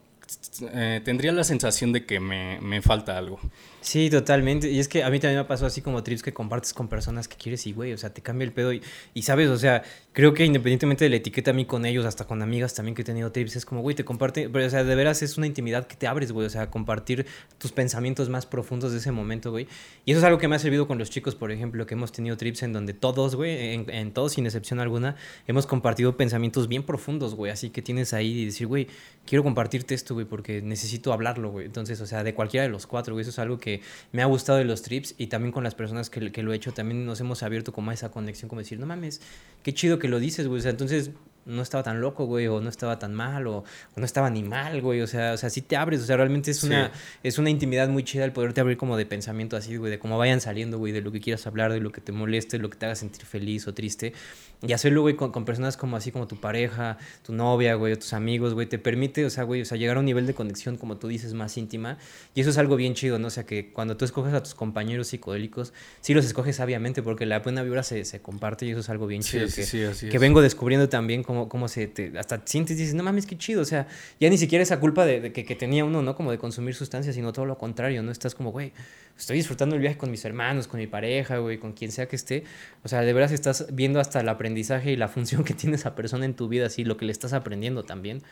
eh, tendría la sensación de que me, me falta algo. Sí, totalmente. Y es que a mí también me pasó así como trips que compartes con personas que quieres y, güey, o sea, te cambia el pedo. Y, y, sabes, o sea, creo que independientemente de la etiqueta a mí con ellos, hasta con amigas también que he tenido trips, es como, güey, te comparte, pero, o sea, de veras es una intimidad que te abres, güey, o sea, compartir tus pensamientos más profundos de ese momento, güey. Y eso es algo que me ha servido con los chicos, por ejemplo, que hemos tenido trips en donde todos, güey, en, en todos, sin excepción alguna, hemos compartido pensamientos bien profundos, güey. Así que tienes ahí y decir, güey, quiero compartirte esto, güey, porque necesito hablarlo, güey. Entonces, o sea, de cualquiera de los cuatro, güey, eso es algo que me ha gustado de los trips y también con las personas que, lo he hecho, también nos hemos abierto como a esa conexión, como decir, no mames, qué chido que lo dices, güey. O sea, entonces no estaba tan loco, güey, o no estaba tan mal, o, no estaba ni mal, güey. O sea, o sea, sí te abres, o sea, realmente es una, es una intimidad muy chida el poderte abrir como de pensamiento así, güey, de cómo vayan saliendo, güey, de lo que quieras hablar, de lo que te moleste, de lo que te haga sentir feliz o triste. Y hacerlo, güey, con, con, personas como así, como tu pareja, tu novia, güey, o tus amigos, güey, te permite, o sea, güey, o sea, llegar a un nivel de conexión, como tú dices, más íntima. Y eso es algo bien chido, ¿no? O sea, que cuando tú escoges a tus compañeros psicodélicos, sí los escoges sabiamente, porque la buena vibra se, se comparte y eso es algo bien chido. Sí, que, sí, que es. vengo descubriendo también cómo, cómo se te, hasta sientes y dices, no mames, qué chido. O sea, ya ni siquiera esa culpa de, de que, que, tenía uno, ¿no? Como de consumir sustancias, sino todo lo contrario, ¿no? Estás como, güey, estoy disfrutando el viaje con mis hermanos, con mi pareja, güey, con quien sea que esté. O sea, de veras estás viendo hasta el aprendizaje y la función que tiene esa persona en tu vida, así, lo que le estás aprendiendo también.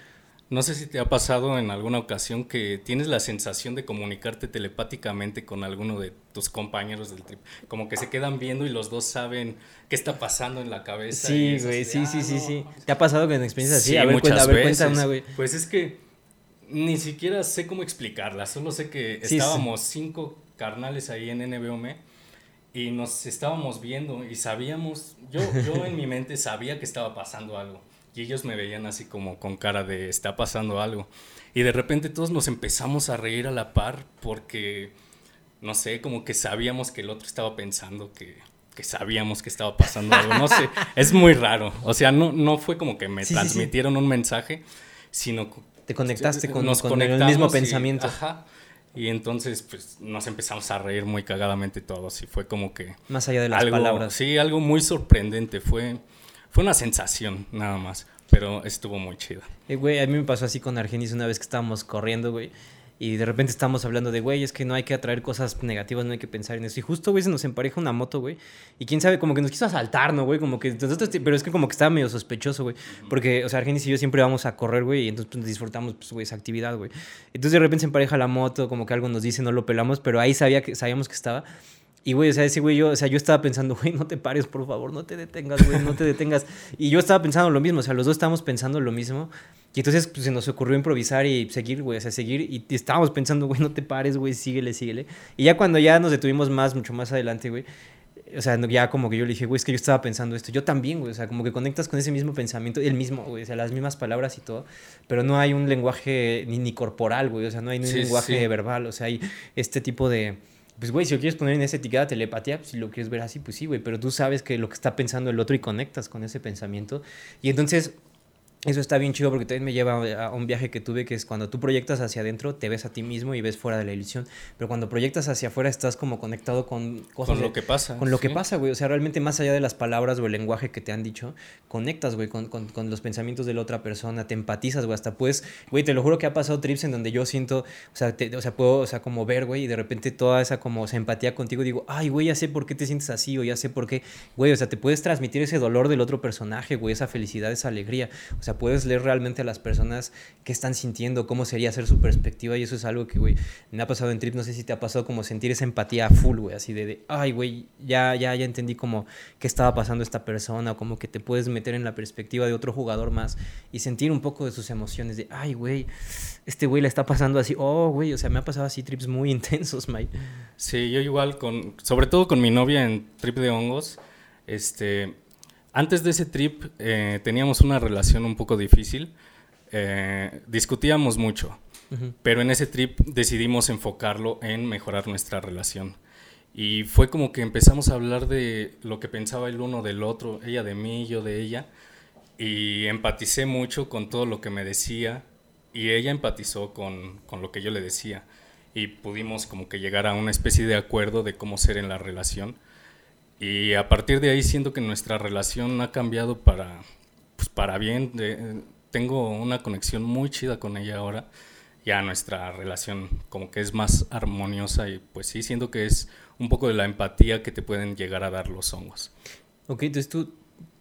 No sé si te ha pasado en alguna ocasión que tienes la sensación de comunicarte telepáticamente con alguno de tus compañeros del trip. Como que se quedan viendo y los dos saben qué está pasando en la cabeza. Sí, güey, sí, sí, sí, sí. ¿Te ha pasado con experiencias así? Sí, a ver, muchas cuenta, a ver, veces. cuenta una, güey. Pues es que ni siquiera sé cómo explicarla. Solo sé que Sí, estábamos cinco carnales ahí en NBOM y nos estábamos viendo y sabíamos, yo, yo en mi mente sabía que estaba pasando algo. Y ellos me veían así como con cara de está pasando algo. Y de repente todos nos empezamos a reír a la par porque, no sé, como que sabíamos que el otro estaba pensando que, que sabíamos que estaba pasando algo. No sé, es muy raro. O sea, no, no fue como que me Sí, sí, sí. transmitieron un mensaje, sino Te conectaste con, nos con el mismo y- pensamiento. ajá. Y entonces, pues, nos empezamos a reír muy cagadamente todos y fue como que... Más allá de las algo, palabras. Sí, algo muy sorprendente. Fue, fue una sensación, nada más. Pero estuvo muy chida. Eh, güey, a mí me pasó así con Argenis una vez que estábamos corriendo, güey. Y de repente estábamos hablando de, güey, es que no hay que atraer cosas negativas, no hay que pensar en eso. Y justo, güey, se nos empareja una moto, güey. Y quién sabe, como que nos quiso asaltar, ¿no, güey? Como que nosotros, pero es que como que estaba medio sospechoso, güey. Porque, o sea, Argenis y yo siempre vamos a correr, güey. Y entonces pues, disfrutamos, pues, güey, esa actividad, güey. Entonces de repente se empareja la moto, como que algo nos dice, no lo pelamos, pero ahí sabía que, sabíamos que estaba. Y, güey, o sea, ese güey, yo, o sea, yo estaba pensando, güey, no te pares, por favor, no te detengas, güey, no te detengas. Y yo estaba pensando lo mismo, o sea, los dos estábamos pensando lo mismo. Y entonces pues, se nos ocurrió improvisar y seguir, güey, o sea, seguir. Y estábamos pensando, güey, no te pares, güey, síguele, síguele. Y ya cuando ya nos detuvimos más, mucho más adelante, güey, o sea, ya como que yo le dije, güey, es que yo estaba pensando esto. Yo también, güey, o sea, como que conectas con ese mismo pensamiento, el mismo, güey, o sea, las mismas palabras y todo. Pero no hay un lenguaje ni, ni corporal, güey, o sea, no hay ni un Sí, lenguaje sí. verbal, o sea, hay este tipo de pues, güey, si lo quieres poner en esa etiqueta telepatía, pues, si lo quieres ver así, pues sí, güey, pero tú sabes que lo que está pensando el otro y conectas con ese pensamiento. Y entonces, eso está bien chido porque también me lleva a un viaje que tuve que es cuando tú proyectas hacia adentro, te ves a ti mismo y ves fuera de la ilusión. Pero cuando proyectas hacia afuera, estás como conectado con cosas. Con lo de- que pasa. con lo que pasa, güey. O sea, realmente más allá de las palabras o el lenguaje que te han dicho, conectas, güey, con, con, con los pensamientos de la otra persona, te empatizas, güey. Hasta puedes, güey, te lo juro que ha pasado trips en donde yo siento, o sea, te- o sea puedo, o sea, como ver, güey, y de repente toda esa como esa empatía contigo, digo, ay, güey, ya sé por qué te sientes así, o ya sé por qué, güey, o sea, te puedes transmitir ese dolor del otro personaje, güey, esa felicidad, esa alegría. O sea, puedes leer realmente a las personas qué están sintiendo, cómo sería ser su perspectiva, y eso es algo que, güey, me ha pasado en trip, no sé si te ha pasado como sentir esa empatía full, güey, así de, de, ay, güey, ya, ya, ya entendí como qué estaba pasando esta persona, o como que te puedes meter en la perspectiva de otro jugador más y sentir un poco de sus emociones, de, ay, güey, este güey le está pasando así, oh, güey, o sea, me ha pasado así trips muy intensos, Mike. Sí, yo igual con, sobre todo con mi novia en trip de hongos, este, antes de ese trip eh, teníamos una relación un poco difícil, eh, discutíamos mucho, Ujú. pero en ese trip decidimos enfocarlo en mejorar nuestra relación. Y fue como que empezamos a hablar de lo que pensaba el uno del otro, ella de mí, yo de ella, y empaticé mucho con todo lo que me decía, y ella empatizó con, con lo que yo le decía, y pudimos como que llegar a una especie de acuerdo de cómo ser en la relación. Y a partir de ahí siento que nuestra relación ha cambiado para, pues para bien. De- tengo una conexión muy chida con ella ahora ya nuestra relación como que es más armoniosa y pues sí, siento que es un poco de la empatía que te pueden llegar a dar los hongos. Ok, entonces tú,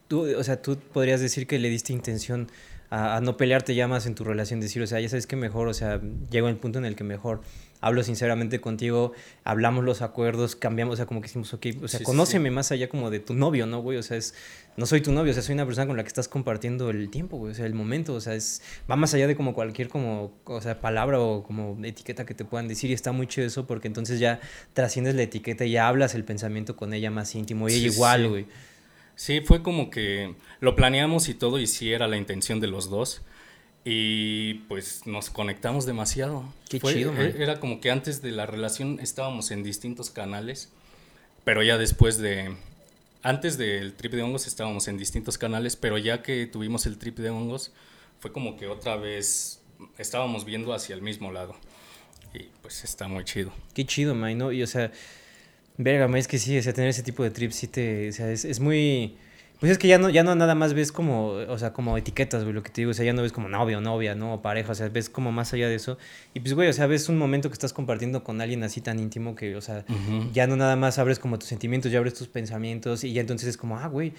tú o sea, tú podrías decir que le diste intención a, no pelearte ya más en tu relación, decir, o sea, ya sabes que mejor, o sea, llego al punto en el que mejor hablo sinceramente contigo, hablamos los acuerdos, cambiamos, o sea, como que decimos, ok, o sea, conóceme más allá como de tu novio, ¿no, güey? O sea, es, no soy tu novio, o sea, soy una persona con la que estás compartiendo el tiempo, güey, o sea, el momento, o sea, es, va más allá de como cualquier como, o sea, palabra o como etiqueta que te puedan decir y está muy chido eso porque entonces ya trasciendes la etiqueta y ya hablas el pensamiento con ella más íntimo y ella igual, güey. Sí, fue como que lo planeamos y todo y sí era la intención de los dos. Y pues nos conectamos demasiado. Qué chido, e, Era como que antes de la relación estábamos en distintos canales, pero ya después de... Antes del trip de hongos estábamos en distintos canales, pero ya que tuvimos el trip de hongos, fue como que otra vez estábamos viendo hacia el mismo lado. Y pues está muy chido. Qué chido, May, ¿no? Y o sea, verga, es que sí, o sea, tener ese tipo de trips sí te... O sea, es, es muy pues es que ya no, ya no nada más ves como, o sea, como etiquetas, güey, lo que te digo, o sea, ya no ves como novio, novia, ¿no? O pareja, o sea, ves como más allá de eso. Y pues, güey, o sea, ves un momento que estás compartiendo con alguien así tan íntimo que, o sea, ya no nada más abres como tus sentimientos, ya abres tus pensamientos y ya entonces es como, ah, güey,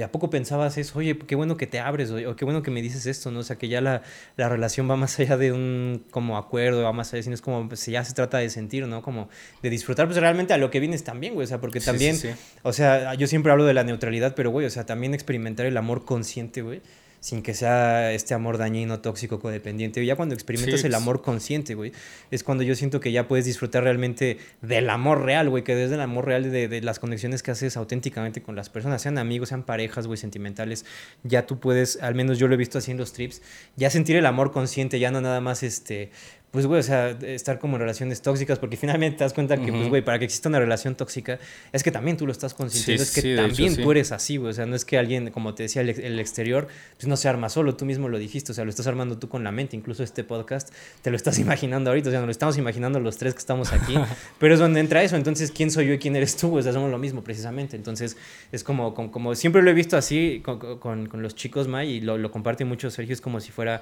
¿A poco pensabas eso? Oye, qué bueno que te abres, o, qué bueno que me dices esto, ¿no? O sea, que ya la, la, relación va más allá de un como acuerdo, va más allá, sino es como, pues ya se trata de sentir, ¿no? Como de disfrutar, pues realmente a lo que vienes también, güey, o sea, porque también, o sea, yo siempre hablo de la neutralidad, pero, güey, o sea, también experimentar el amor consciente, güey sin que sea este amor dañino, tóxico, codependiente. Ya cuando experimentas el amor consciente, güey, es cuando yo siento que ya puedes disfrutar realmente del amor real, güey, que desde el amor real de, de, las conexiones que haces auténticamente con las personas, sean amigos, sean parejas, güey, sentimentales, ya tú puedes, al menos yo lo he visto así en los trips, ya sentir el amor consciente, ya no nada más este pues, güey, o sea, estar como en relaciones tóxicas, porque finalmente te das cuenta que, pues, güey, para que exista una relación tóxica, es que también tú lo estás consintiendo, es que también tú eres así, güey, o sea, no es que alguien, como te decía, el, exterior, pues no se arma solo, tú mismo lo dijiste, o sea, lo estás armando tú con la mente, incluso este podcast, te lo estás imaginando ahorita, o sea, nos lo estamos imaginando los tres que estamos aquí, pero es donde entra eso, entonces, ¿quién soy yo y quién eres tú? O sea, somos lo mismo, precisamente, entonces, es como, como, siempre lo he visto así con, con, los chicos, May, y lo, lo comparte mucho Sergio, es como si fuera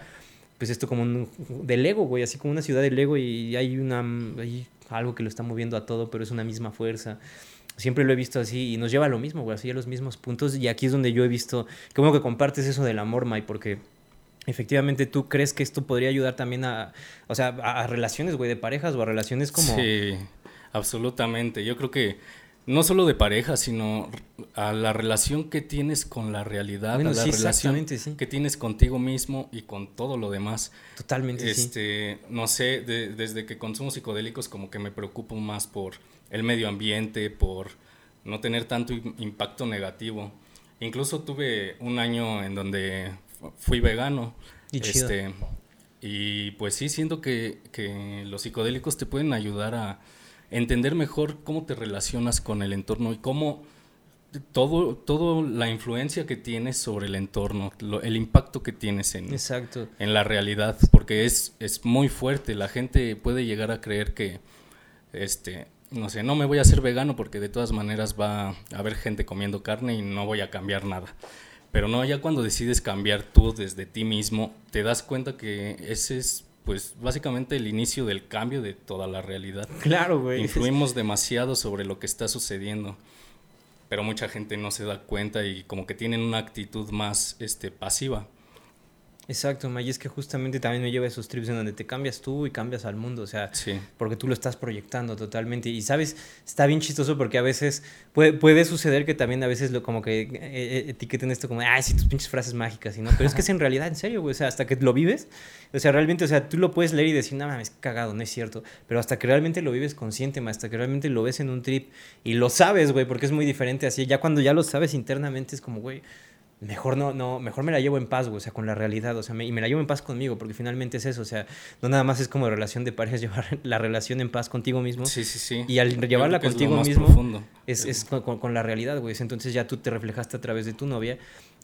pues esto como un, de Lego, güey, así como una ciudad de Lego y hay una hay algo que lo está moviendo a todo, pero es una misma fuerza. Siempre lo he visto así y nos lleva a lo mismo, güey, así a los mismos puntos y aquí es donde yo he visto, qué bueno que compartes eso del amor, Mai, porque efectivamente tú crees que esto podría ayudar también a, o sea, a relaciones, güey, de parejas o a relaciones como... Sí, absolutamente. Yo creo que no solo de pareja, sino a la relación que tienes con la realidad, a la relación que tienes contigo mismo y con todo lo demás. Totalmente. Este, no sé, desde que consumo psicodélicos como que me preocupo más por el medio ambiente, por no tener tanto impacto negativo. Incluso tuve un año en donde fui vegano. Y este, y pues sí, siento que, que los psicodélicos te pueden ayudar a entender mejor cómo te relacionas con el entorno y cómo todo, todo la influencia que tienes sobre el entorno, el impacto que tienes en, Exacto. en la realidad, porque es, es muy fuerte. La gente puede llegar a creer que, este, no sé, no me voy a hacer vegano porque de todas maneras va a haber gente comiendo carne y no voy a cambiar nada. Pero no, ya cuando decides cambiar tú desde ti mismo, te das cuenta que ese es pues básicamente el inicio del cambio de toda la realidad. Claro, güey. Influimos demasiado sobre lo que está sucediendo, pero mucha gente no se da cuenta y como que tienen una actitud más este, pasiva. Exacto, May, es que justamente también me lleva esos trips en donde te cambias tú y cambias al mundo, o sea, porque tú lo estás proyectando totalmente. Y sabes, está bien chistoso porque a veces puede, puede suceder que también a veces lo como que eh, eh, etiqueten esto como, ay, sí, tus pinches frases mágicas, y no, pero es que es en realidad, en serio, güey, o sea, hasta que lo vives, o sea, realmente, o sea, tú lo puedes leer y decir, no mames, cagado, no es cierto, pero hasta que realmente lo vives consciente, hasta que realmente lo ves en un trip y lo sabes, güey, porque es muy diferente así, ya cuando ya lo sabes internamente es como, güey, mejor no, no, mejor me la llevo en paz, o sea, con la realidad, o sea, y me la llevo en paz conmigo, porque finalmente es eso, o sea, no nada más es como relación de pareja, es llevar la relación en paz contigo mismo. Sí, sí, sí. Y al llevarla contigo mismo, es, es, con, con, la realidad, güey. Entonces ya tú te reflejaste a través de tu novia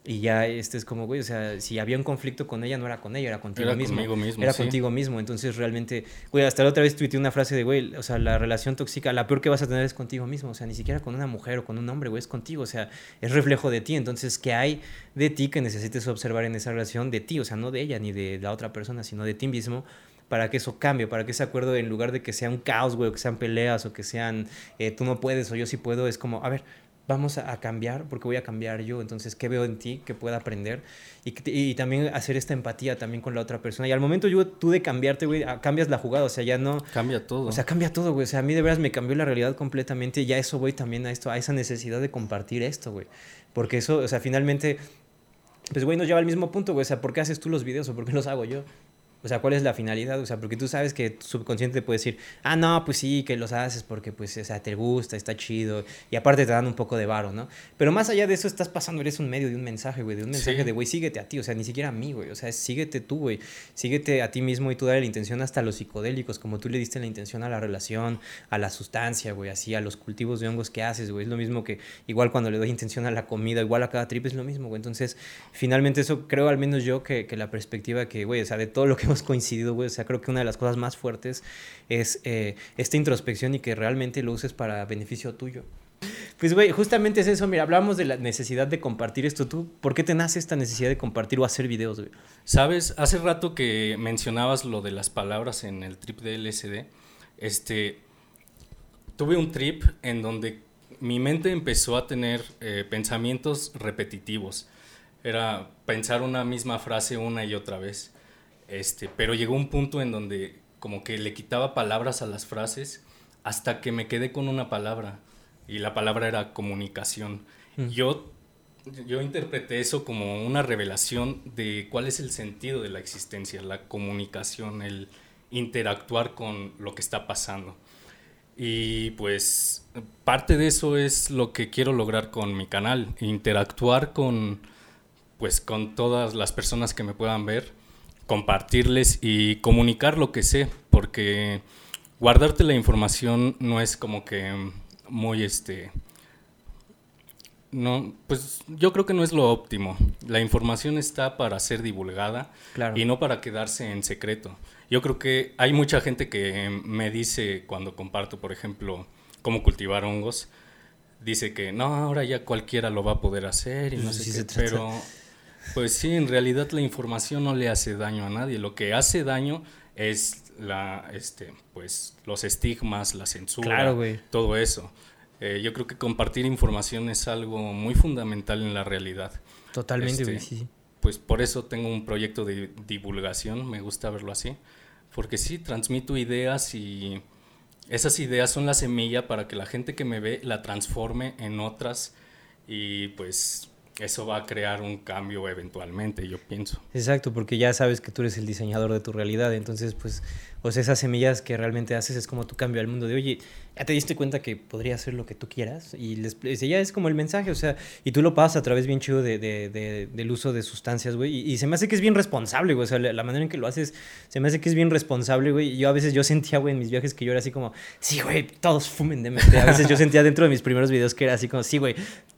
y ya este es como, güey, o sea, si había un conflicto con ella, no era con ella, era contigo era mismo. mismo. Era contigo mismo. Entonces, realmente, güey, hasta la otra vez tuiteé una frase de, güey, o sea, la relación tóxica, la peor que vas a tener es contigo mismo. O sea, ni siquiera con una mujer o con un hombre, güey, es contigo. O sea, es reflejo de ti. Entonces, ¿qué hay de ti que necesites observar en esa relación de ti? O sea, no de ella ni de la otra persona, sino de ti mismo para que eso cambie, para que ese acuerdo, en lugar de que sea un caos, güey, o que sean peleas, o que sean eh, tú no puedes o yo sí puedo, es como, a ver, vamos a, cambiar porque voy a cambiar yo. Entonces, ¿qué veo en ti que pueda aprender? Y, y, también hacer esta empatía también con la otra persona. Y al momento yo, tú de cambiarte, güey, cambias la jugada. O sea, ya no... Cambia todo. O sea, cambia todo, güey. O sea, a mí de veras me cambió la realidad completamente. Y ya eso voy también a esto, a esa necesidad de compartir esto, güey. Porque eso, o sea, finalmente... Pues, güey, nos lleva al mismo punto, güey. O sea, ¿por qué haces tú los videos o por qué los hago yo? O sea, ¿cuál es la finalidad? O sea, porque tú sabes que tu subconsciente te puede decir, ah, no, pues sí, que los haces porque, pues, o sea, te gusta, está chido. Y aparte te dan un poco de varo, ¿no? Pero más allá de eso, estás pasando, eres un medio de un mensaje, güey, de un mensaje de, güey, síguete a ti. O sea, ni siquiera a mí, güey. O sea, síguete tú, güey. Síguete a ti mismo y tú dale la intención hasta a los psicodélicos, como tú le diste la intención a la relación, a la sustancia, güey, así, a los cultivos de hongos que haces, güey. Es lo mismo que, igual cuando le doy intención a la comida, igual a cada trip es lo mismo, güey. Entonces, finalmente eso creo al menos yo que, que la perspectiva que, güey, o sea, de todo lo que hemos coincidido, güey, sea, creo que una de las cosas más fuertes es eh, esta introspección y que realmente lo uses para beneficio tuyo. Pues, güey, justamente es eso. Mira, hablamos de la necesidad de compartir esto. ¿Tú por qué te nace esta necesidad de compartir o hacer videos, güey? Sabes, hace rato que mencionabas lo de las palabras en el trip de LSD, este, tuve un trip en donde mi mente empezó a tener eh, pensamientos repetitivos. Era pensar una misma frase una y otra vez. Este, pero llegó un punto en donde como que le quitaba palabras a las frases hasta que me quedé con una palabra y la palabra era comunicación. Mm. Yo, yo interpreté eso como una revelación de cuál es el sentido de la existencia, la comunicación, el interactuar con lo que está pasando. Y pues parte de eso es lo que quiero lograr con mi canal, interactuar con pues con todas las personas que me puedan ver compartirles y comunicar lo que sé, porque guardarte la información no es como que muy este no, pues yo creo que no es lo óptimo. La información está para ser divulgada y no para quedarse en secreto. Yo creo que hay mucha gente que me dice cuando comparto, por ejemplo, cómo cultivar hongos, dice que no, ahora ya cualquiera lo va a poder hacer y no sé qué, pero pues sí, en realidad la información no le hace daño a nadie. Lo que hace daño es la, este, pues, los estigmas, la censura, todo eso. Eh, yo creo que compartir información es algo muy fundamental en la realidad. Totalmente, este, sí. Pues por eso tengo un proyecto de divulgación, me gusta verlo así, porque sí, transmito ideas y esas ideas son la semilla para que la gente que me ve la transforme en otras y pues eso va a crear un cambio eventualmente, yo pienso. Exacto, porque ya sabes que tú eres el diseñador de tu realidad, entonces pues, pues esas semillas que realmente haces es como tu cambio al mundo de, oye, ya te diste cuenta que podría hacer lo que tú quieras y les, ya es como el mensaje, o sea, y tú lo pasas a través bien chido de, de, del uso de sustancias, güey, y, se me hace que es bien responsable, güey, o sea, la, manera en que lo haces, se me hace que es bien responsable, güey, y yo a veces yo sentía, güey, en mis viajes que yo era así como, sí, güey, todos fumen DMT, a veces yo sentía dentro de mis primeros videos que era así como, sí, güey,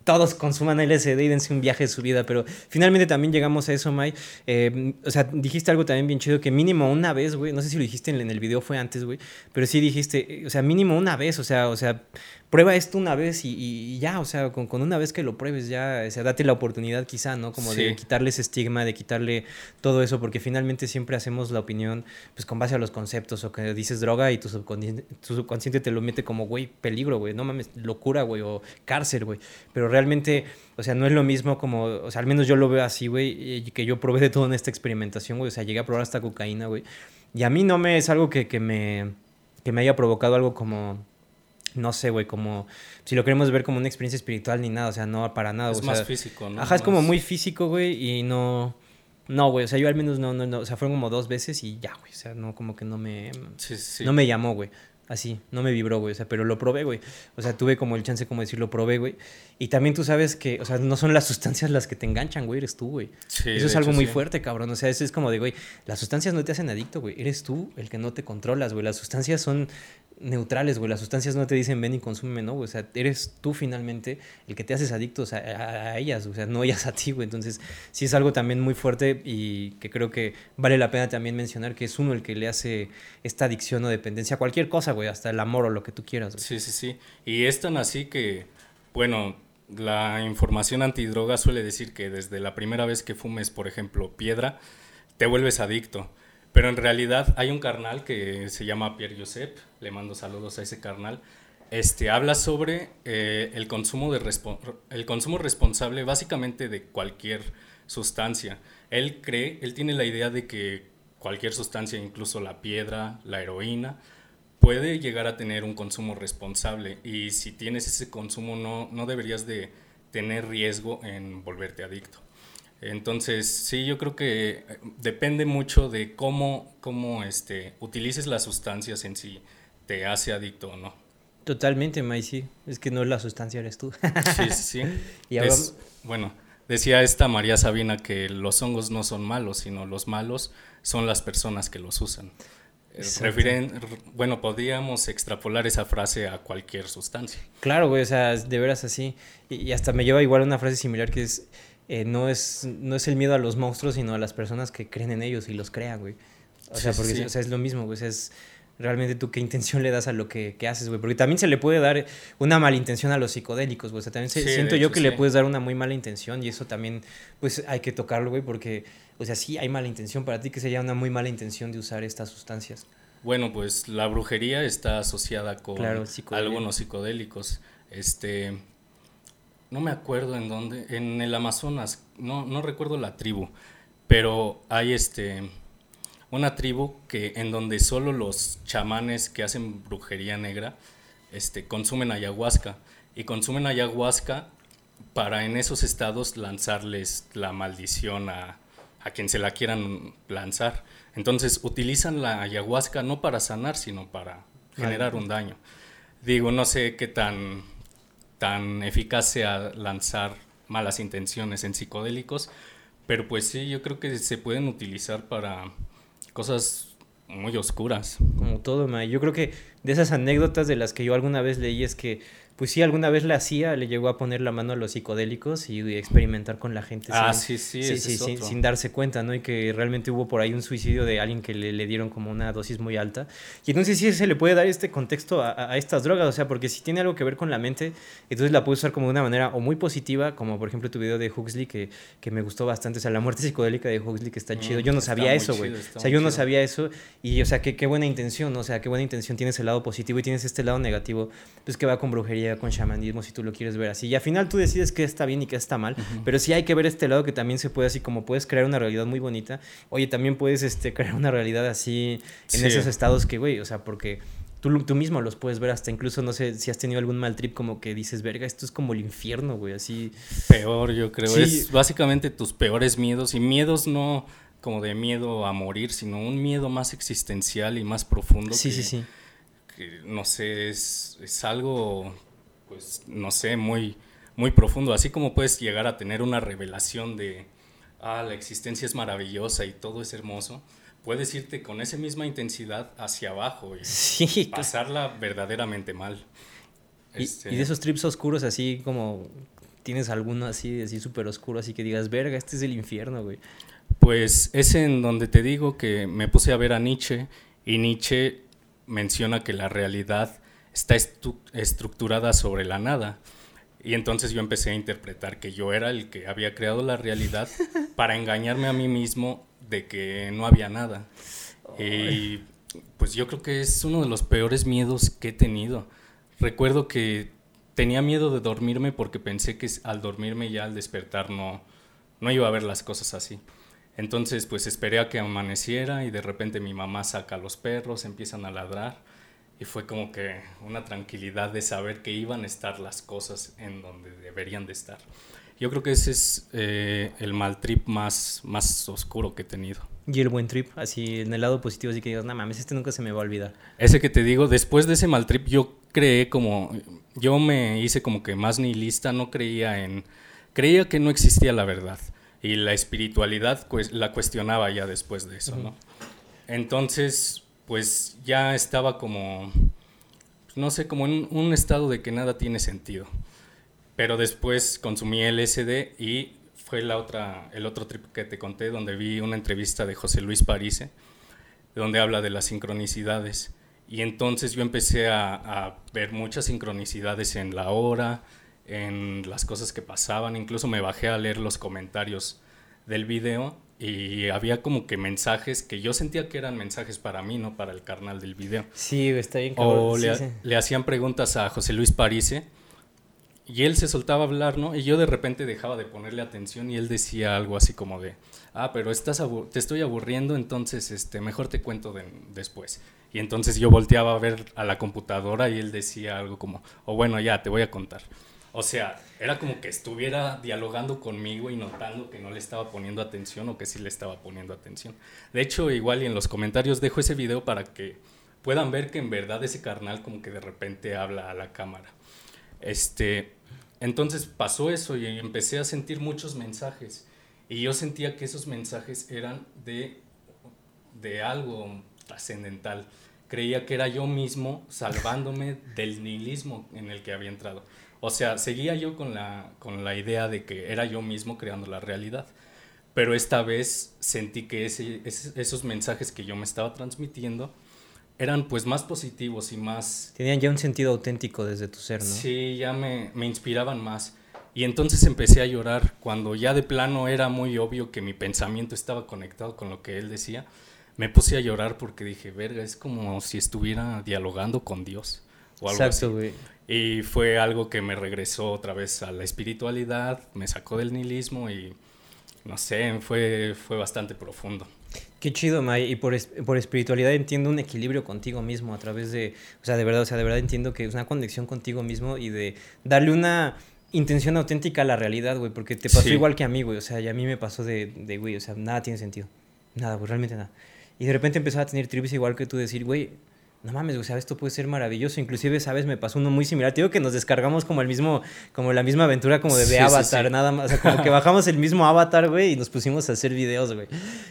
todos consuman LSD y dense un viaje de su vida, pero finalmente también llegamos a eso, May, eh, o sea, dijiste algo también bien chido, que mínimo una vez, güey, no sé si lo dijiste en, en el video, fue antes, güey, pero sí dijiste, o sea, mínimo una vez, o sea, o sea, prueba esto una vez y, ya, o sea, con, con, una vez que lo pruebes ya, o sea, date la oportunidad quizá, ¿no? Como de quitarle ese estigma, de quitarle todo eso, porque finalmente siempre hacemos la opinión, pues con base a los conceptos, o que dices droga y tu subconsciente, tu subconsciente te lo mete como, güey, peligro, güey, no mames, locura, güey, o cárcel, güey, pero realmente, o sea, no es lo mismo como, o sea, al menos yo lo veo así, güey, que yo probé de todo en esta experimentación, güey, o sea, llegué a probar hasta cocaína, güey, y a mí no me es algo que, que me, que me haya provocado algo como no sé, güey, como si lo queremos ver como una experiencia espiritual ni nada, o sea, no para nada. Es más físico, ¿no? Ajá, es como muy físico, güey, y no... No, güey, o sea, yo al menos no, no, no, o sea, fueron como dos veces y ya, güey, o sea, no, como que no me... Sí, sí. No me llamó, güey. Así, no me vibró, güey. O sea, pero lo probé, güey. O sea, tuve como el chance, como decir, lo probé, güey. Y también tú sabes que, o sea, no son las sustancias las que te enganchan, güey. Eres tú, güey. eso es algo muy fuerte, cabrón. O sea, eso es como de, güey, las sustancias no te hacen adicto, güey. Eres tú el que no te controlas, güey. Las sustancias son neutrales, güey. Las sustancias no te dicen ven y consume, ¿no? O sea, eres tú finalmente el que te haces adictos a, ellas, o sea, no ellas a ti, güey. Entonces, sí es algo también muy fuerte y que creo que vale la pena también mencionar que es uno el que le hace esta adicción o dependencia a cualquier cosa, güey, hasta el amor o lo que tú quieras. Sí, sí, sí. Y es tan así que, bueno, la información antidroga suele decir que desde la primera vez que fumes, por ejemplo, piedra, te vuelves adicto Pero en realidad hay un carnal que se llama Pierre Josep, le mando saludos a ese carnal, este, habla sobre eh, el, consumo de el consumo responsable básicamente de cualquier sustancia. Él cree, él tiene la idea de que cualquier sustancia, incluso la piedra, la heroína, puede llegar a tener un consumo responsable y si tienes ese consumo no, no deberías de tener riesgo en volverte adicto. Entonces, sí, yo creo que eh, depende mucho de cómo, cómo este, utilices las sustancias en sí, te hace adicto o no. Totalmente, May, sí. Es que no es la sustancia, eres tú. sí, sí, sí. bueno, decía esta María Sabina que los hongos no son malos, sino los malos son las personas que los usan. Eh, refieren, bueno, podríamos extrapolar esa frase a cualquier sustancia. Claro, güey, o sea, de veras así. Y, hasta me lleva igual una frase similar que es, eh, no es, no es el miedo a los monstruos, sino a las personas que creen en ellos y los crean, güey. O sea, porque O sea, es lo mismo, güey. es realmente tú qué intención le das a lo que, haces, güey. Porque también se le puede dar una mala intención a los psicodélicos, güey. O sea, también siento yo que le puedes dar una muy mala intención y eso también, pues hay que tocarlo, güey, porque, o sea, sí hay mala intención. Para ti, que sería una muy mala intención de usar estas sustancias? Bueno, pues la brujería está asociada con algunos psicodélicos. Este no me acuerdo en dónde, en el Amazonas, no, no recuerdo la tribu, pero hay este una tribu que en donde solo los chamanes que hacen brujería negra este, consumen ayahuasca y consumen ayahuasca para en esos estados lanzarles la maldición a, a quien se la quieran lanzar. Entonces utilizan la ayahuasca no para sanar, sino para generar un daño. Digo, no sé qué tan tan eficaz sea lanzar malas intenciones en psicodélicos, pero pues sí, yo creo que se pueden utilizar para cosas muy oscuras. Como todo, ma. Yo creo que de esas anécdotas de las que yo alguna vez leí es que pues sí, alguna vez le hacía, le llegó a poner la mano a los psicodélicos y, experimentar con la gente. Ah, sin, sí, sí, sí, sin, sin, darse cuenta, ¿no? Y que realmente hubo por ahí un suicidio de alguien que le, le dieron como una dosis muy alta. Y entonces sí se le puede dar este contexto a, a, estas drogas, o sea, porque si tiene algo que ver con la mente, entonces la puedes usar como de una manera o muy positiva, como por ejemplo tu video de Huxley, que, que me gustó bastante, o sea, la muerte psicodélica de Huxley, que está mm, chido. Yo no sabía eso, güey. O sea, yo no sabía eso y, o sea, qué, qué buena intención, ¿no? O sea, qué buena intención tienes el lado positivo y tienes este lado negativo, pues que va con brujería, con chamanismo, si tú lo quieres ver así. Y al final tú decides qué está bien y qué está mal, pero sí hay que ver este lado que también se puede así como puedes crear una realidad muy bonita. Oye, también puedes este, crear una realidad así en esos estados que, güey, o sea, porque... Tú, tú, mismo los puedes ver hasta incluso, no sé, si has tenido algún mal trip como que dices, verga, esto es como el infierno, güey, así. Peor, yo creo. Es básicamente tus peores miedos y miedos no como de miedo a morir, sino un miedo más existencial y más profundo. Sí, sí, sí. Que, no sé, es, es algo pues, no sé, muy, muy profundo. Así como puedes llegar a tener una revelación de, ah, la existencia es maravillosa y todo es hermoso, puedes irte con esa misma intensidad hacia abajo y pasarla verdaderamente mal. Este y, de esos trips oscuros así como tienes alguno así, así súper oscuro, así que digas, verga, este es el infierno, güey. Pues es en donde te digo que me puse a ver a Nietzsche y Nietzsche menciona que la realidad está estructurada sobre la nada. Y entonces yo empecé a interpretar que yo era el que había creado la realidad para engañarme a mí mismo de que no había nada. Y pues yo creo que es uno de los peores miedos que he tenido. Recuerdo que tenía miedo de dormirme porque pensé que al dormirme ya al despertar no, no iba a ver las cosas así. Entonces pues esperé a que amaneciera y de repente mi mamá saca a los perros, empiezan a ladrar y fue como que una tranquilidad de saber que iban a estar las cosas en donde deberían de estar. Yo creo que ese es eh, el mal trip más, más oscuro que he tenido. Y el buen trip, así en el lado positivo, así que digas, no mames, este nunca se me va a olvidar. Ese que te digo, después de ese mal trip, yo creé como, yo me hice como que más nihilista, no creía en, creía que no existía la verdad. Y la espiritualidad pues, la cuestionaba ya después de eso, ¿no? Entonces, pues ya estaba como, no sé, como en un estado de que nada tiene sentido. Pero después consumí LSD y fue la otra, el otro trip que te conté, donde vi una entrevista de José Luis Parise, donde habla de las sincronicidades. Y entonces yo empecé a, a, ver muchas sincronicidades en la hora, en las cosas que pasaban, incluso me bajé a leer los comentarios del video y había como que mensajes que yo sentía que eran mensajes para mí, no para el carnal del video. Sí, está bien. O le, le, hacían preguntas a José Luis Parise y él se soltaba a hablar, ¿no? Y yo de repente dejaba de ponerle atención y él decía algo así como de, ah, pero estás te estoy aburriendo, entonces este, mejor te cuento después. Y entonces yo volteaba a ver a la computadora y él decía algo como, o oh, bueno, ya, te voy a contar. O sea, era como que estuviera dialogando conmigo y notando que no le estaba poniendo atención o que sí le estaba poniendo atención. De hecho, igual y en los comentarios dejo ese video para que puedan ver que en verdad ese carnal como que de repente habla a la cámara. Este, entonces pasó eso y empecé a sentir muchos mensajes. Y yo sentía que esos mensajes eran de, de algo trascendental. Creía que era yo mismo salvándome del nihilismo en el que había entrado. O sea, seguía yo con la, con la idea de que era yo mismo creando la realidad. Pero esta vez sentí que ese, esos mensajes que yo me estaba transmitiendo eran pues más positivos y más... Tenían ya un sentido auténtico desde tu ser, ¿no? Sí, ya me, me inspiraban más. Y entonces empecé a llorar cuando ya de plano era muy obvio que mi pensamiento estaba conectado con lo que él decía. Me puse a llorar porque dije, verga, es como si estuviera dialogando con Dios o algo Exacto, Güey. Y fue algo que me regresó otra vez a la espiritualidad, me sacó del nihilismo y no sé, fue, fue bastante profundo. Qué chido, May. Y por, por espiritualidad entiendo un equilibrio contigo mismo a través de, o sea, de verdad, o sea, de verdad entiendo que es una conexión contigo mismo y de darle una intención auténtica a la realidad, güey, porque te pasó igual que a mí, güey, o sea, y a mí me pasó de, de, güey, o sea, nada tiene sentido. Nada, pues realmente nada. Y de repente empezaba a tener trips igual que tú, decir, güey, no mames, o sea, esto puede ser maravilloso. Inclusive, ¿sabes? Me pasó uno muy similar. Te digo que nos descargamos como el mismo, como la misma aventura como de, Avatar, nada más. O sea, como que bajamos el mismo Avatar, güey, y nos pusimos a hacer videos, güey.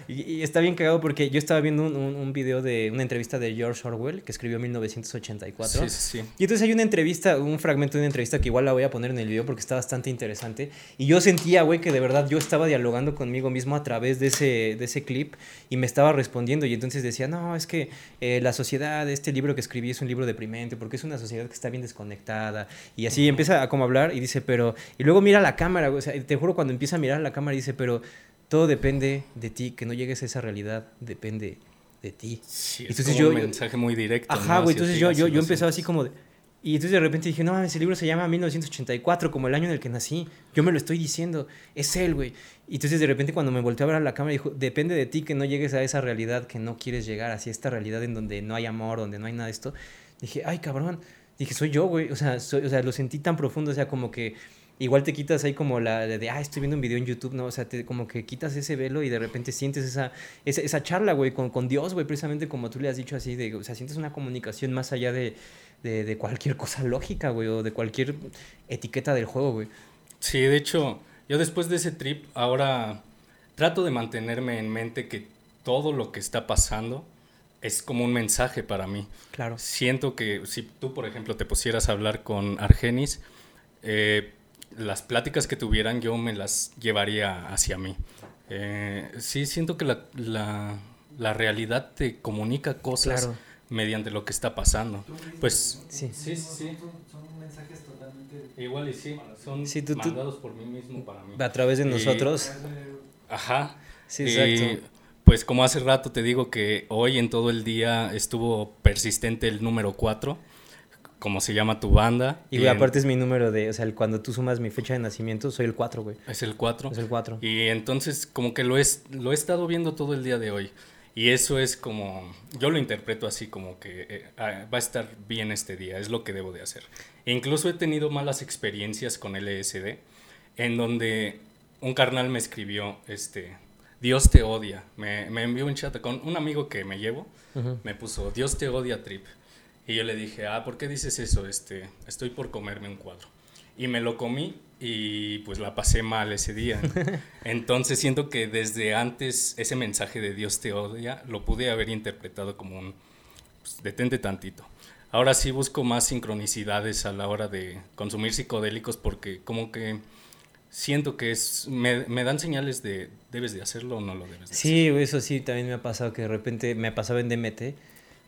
Y, está bien cagado porque yo estaba viendo un, un, video de una entrevista de George Orwell, que escribió en 1984. Sí, sí, sí. Y entonces hay una entrevista, un fragmento de una entrevista que igual la voy a poner en el video porque está bastante interesante. Y yo sentía, güey, que de verdad yo estaba dialogando conmigo mismo a través de ese, de ese clip y me estaba respondiendo. Y entonces decía, no, es que eh, la sociedad, este libro que escribí es un libro deprimente porque es una sociedad que está bien desconectada y así empieza a como hablar y dice, pero, y luego mira la cámara, o sea, te juro cuando empieza a mirar la cámara dice, pero todo depende de ti, que no llegues a esa realidad depende de ti. Sí, entonces yo, un mensaje muy directo. Ajá, güey, entonces yo, yo, yo empezaba así como de, y entonces de repente dije, no ese libro se llama 1984, como el año en el que nací. Yo me lo estoy diciendo, es él, güey. Y entonces de repente cuando me volteé a ver a la cámara, dijo, depende de ti que no llegues a esa realidad que no quieres llegar, así esta realidad en donde no hay amor, donde no hay nada de esto. Dije, ay, cabrón. Dije, soy yo, güey. O sea, soy, o sea, lo sentí tan profundo, o sea, como que igual te quitas ahí como la de, ah, estoy viendo un video en YouTube, ¿no? O sea, te, como que quitas ese velo y de repente sientes esa, esa, esa charla, güey, con, con Dios, güey, precisamente como tú le has dicho así, de, o sea, sientes una comunicación más allá de, de, de cualquier cosa lógica, güey, o de cualquier etiqueta del juego, güey. Sí, de hecho, yo después de ese trip, ahora trato de mantenerme en mente que todo lo que está pasando es como un mensaje para mí. Claro. Siento que si tú, por ejemplo, te pusieras a hablar con Argenis, eh, las pláticas que tuvieran yo me las llevaría hacia mí. Eh, sí, siento que la, la, la, realidad te comunica cosas mediante lo que está pasando. Pues sí, sí, sí. Son, mensajes totalmente... Igual y sí, son mandados por mí mismo para mí. A través de nosotros. Ajá. Sí, exacto. pues como hace rato te digo que hoy en todo el día estuvo persistente el número 4 como se llama tu banda. Y, aparte es mi número de, o sea, cuando tú sumas mi fecha de nacimiento, soy el 4, güey. Es el 4. Es el 4. Y entonces como que lo, es, lo he estado viendo todo el día de hoy. Y eso es como, yo lo interpreto así como que eh, ah, va a estar bien este día, es lo que debo de hacer. E incluso he tenido malas experiencias con LSD, en donde un carnal me escribió, este, Dios te odia. Me, me envió un chat con un amigo que me llevo, me puso, Dios te odia, Trip. Y yo le dije, ah, ¿por qué dices eso? Este, estoy por comerme un cuadro. Y me lo comí y pues la pasé mal ese día. Entonces siento que desde antes ese mensaje de Dios te odia lo pude haber interpretado como un, pues, detente tantito. Ahora sí busco más sincronicidades a la hora de consumir psicodélicos porque como que siento que es me, me, dan señales de debes de hacerlo o no lo debes de sí, eso sí, también me ha pasado que de repente me pasaba en DMT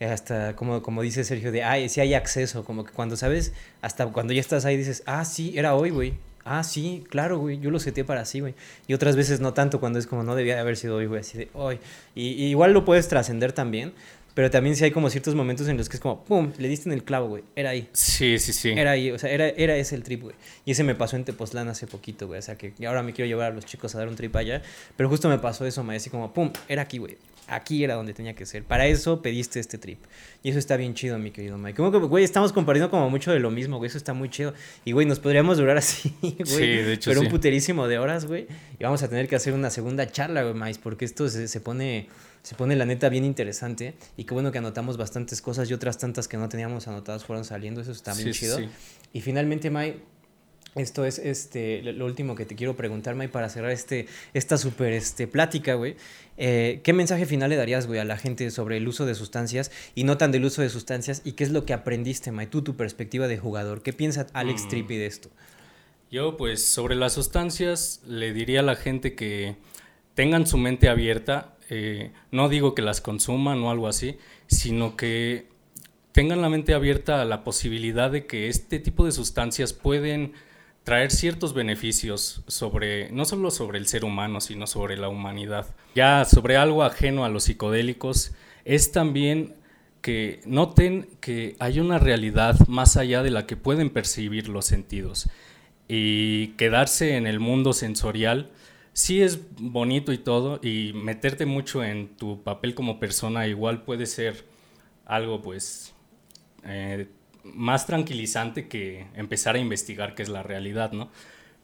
hasta como, como dice Sergio, de, ay, si hay acceso, como que cuando sabes, hasta cuando ya estás ahí dices, ah, sí, era hoy, güey. Ah, sí, claro, güey, yo lo seteé para así, güey. Y otras veces no tanto cuando es como, no debía de haber sido hoy, güey, así de hoy. Y, y igual lo puedes trascender también, pero también sí hay como ciertos momentos en los que es como, ¡pum! Le diste en el clavo, güey. Era ahí. Sí, sí, sí. Era ahí, o sea, era, era ese el trip, güey. Y ese me pasó en Tepoztlán hace poquito, güey. O sea, que ahora me quiero llevar a los chicos a dar un trip allá. Pero justo me pasó eso, me decía como, ¡pum! Era aquí, güey. Aquí era donde tenía que ser. Para eso pediste este trip. Y eso está bien chido, mi querido Mike. Como que, güey, estamos compartiendo como mucho de lo mismo, güey. Eso está muy chido. Y, güey, nos podríamos durar así, güey. Sí, de hecho, Pero un puterísimo de horas, güey. Y vamos a tener que hacer una segunda charla, güey, Mike. Porque esto se, se pone se pone la neta bien interesante y qué bueno que anotamos bastantes cosas y otras tantas que no teníamos anotadas fueron saliendo, eso está bien chido. Y finalmente, Mai, esto es este, lo último que te quiero preguntar, May, para cerrar este, esta súper este, plática, güey. Eh, ¿Qué mensaje final le darías, güey, a la gente sobre el uso de sustancias y no tan del uso de sustancias? ¿Y qué es lo que aprendiste, May, tú, tu perspectiva de jugador? ¿Qué piensa Alex mm. Trippi de esto? Yo, pues, sobre las sustancias, le diría a la gente que tengan su mente abierta eh, no digo que las consuman o algo así, sino que tengan la mente abierta a la posibilidad de que este tipo de sustancias pueden traer ciertos beneficios sobre, no solo sobre el ser humano, sino sobre la humanidad. Ya sobre algo ajeno a los psicodélicos, es también que noten que hay una realidad más allá de la que pueden percibir los sentidos y quedarse en el mundo sensorial sí es bonito y todo, y meterte mucho en tu papel como persona igual puede ser algo pues eh, más tranquilizante que empezar a investigar qué es la realidad, ¿no?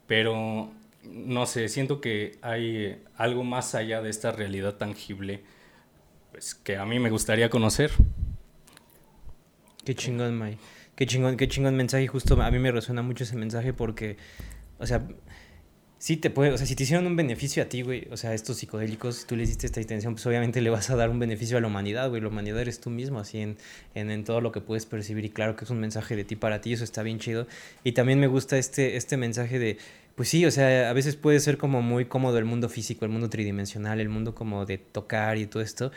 Pero no sé, siento que hay algo más allá de esta realidad tangible pues, que a mí me gustaría conocer. Qué chingón, May. Qué chingón, qué chingón mensaje. Justo a mí me resuena mucho ese mensaje porque, o sea, sí te puede, o sea, si te hicieron un beneficio a ti, güey, o sea, estos psicodélicos, si tú les diste esta intención, pues obviamente le vas a dar un beneficio a la humanidad, güey, la humanidad eres tú mismo, así en, en, en, todo lo que puedes percibir y claro que es un mensaje de ti para ti, eso está bien chido. Y también me gusta este, este mensaje de, pues sí, o sea, a veces puede ser como muy cómodo el mundo físico, el mundo tridimensional, el mundo como de tocar y todo esto,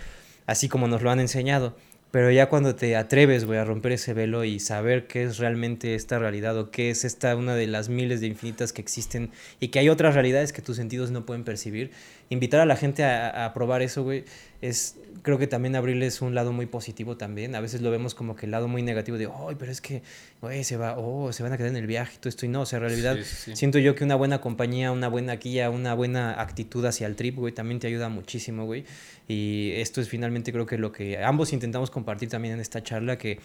así como nos lo han enseñado. Pero ya cuando te atreves, güey, a romper ese velo y saber qué es realmente esta realidad o qué es esta una de las miles de infinitas que existen y que hay otras realidades que tus sentidos no pueden percibir, invitar a la gente a, a probar eso, güey, es creo que también abrirles un lado muy positivo también. A veces lo vemos como que el lado muy negativo de, ay, pero es que, güey, se va, oh, se van a quedar en el viaje y todo esto. Y no, o sea, en realidad siento yo que una buena compañía, una buena guía, una buena actitud hacia el trip, güey, también te ayuda muchísimo, güey. Y esto es finalmente creo que lo que ambos intentamos compartir también en esta charla, que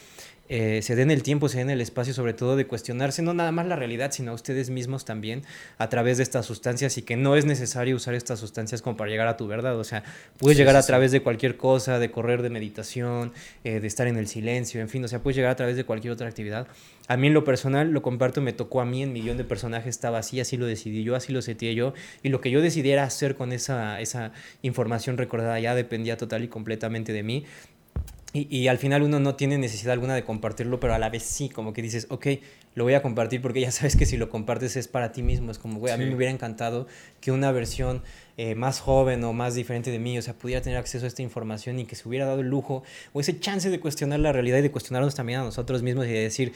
eh, se den el tiempo, se den el espacio sobre todo de cuestionarse no nada más la realidad, sino a ustedes mismos también a través de estas sustancias y que no es necesario usar estas sustancias como para llegar a tu verdad. O sea, puedes llegar a través de cualquier cosa, de correr de meditación, eh, de estar en el silencio, en fin, o sea, puedes llegar a través de cualquier otra actividad. A mí en lo personal, lo comparto, me tocó a mí, en millón de personajes estaba así, así lo decidí yo, así lo seteé yo, y lo que yo decidiera hacer con esa, esa información recordada ya dependía total y completamente de mí. Y, y, al final uno no tiene necesidad alguna de compartirlo, pero a la vez sí, como que dices, ok, lo voy a compartir porque ya sabes que si lo compartes es para ti mismo. Es como, güey, a mí me hubiera encantado que una versión eh, más joven o más diferente de mí, o sea, pudiera tener acceso a esta información y que se hubiera dado el lujo o ese chance de cuestionar la realidad y de cuestionarnos también a nosotros mismos y de decir,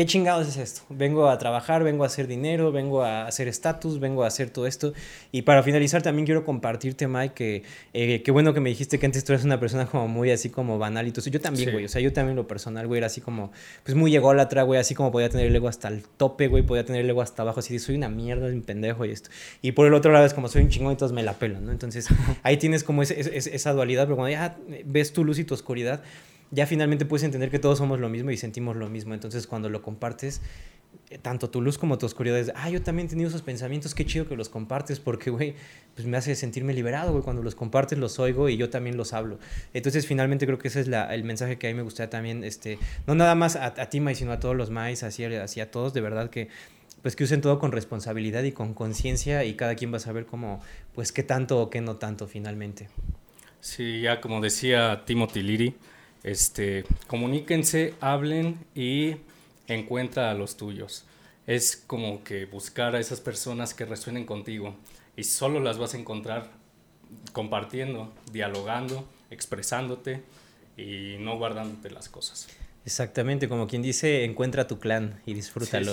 ¿Qué chingados es esto? Vengo a trabajar, vengo a hacer dinero, vengo a hacer estatus, vengo a hacer todo esto. Y para finalizar también quiero compartirte, Mike, que eh, qué bueno que me dijiste que antes tú eres una persona como muy así como banal y todo Yo también, güey. O sea, yo también lo personal, güey, era así como, pues muy ególatra, güey, así como podía tener el ego hasta el tope, güey, podía tener el ego hasta abajo, así de soy una mierda, un pendejo y esto. Y por el otro lado es como soy un chingón y todos me la pelan, ¿no? Entonces ahí tienes como esa dualidad, pero cuando ya ves tu luz y tu oscuridad, ya finalmente puedes entender que todos somos lo mismo y sentimos lo mismo. Entonces, cuando lo compartes, eh, tanto tu luz como tu oscuridad es, ah, yo también he tenido esos pensamientos, qué chido que los compartes, porque, güey, pues me hace sentirme liberado, güey, cuando los compartes los oigo y yo también los hablo. Entonces, finalmente creo que ese es el mensaje que a mí me gustaría también, este, no nada más a, ti, Mai, sino a todos los Mai, así, así a todos, de verdad que pues que usen todo con responsabilidad y con conciencia y cada quien va a saber cómo, pues qué tanto o qué no tanto finalmente. Sí, ya como decía Timothy Leary, este, comuníquense, hablen y encuentra a los tuyos. Es como que buscar a esas personas que resuenen contigo y solo las vas a encontrar compartiendo, dialogando, expresándote y no guardándote las cosas. Exactamente, como quien dice, encuentra tu clan y disfrútalo.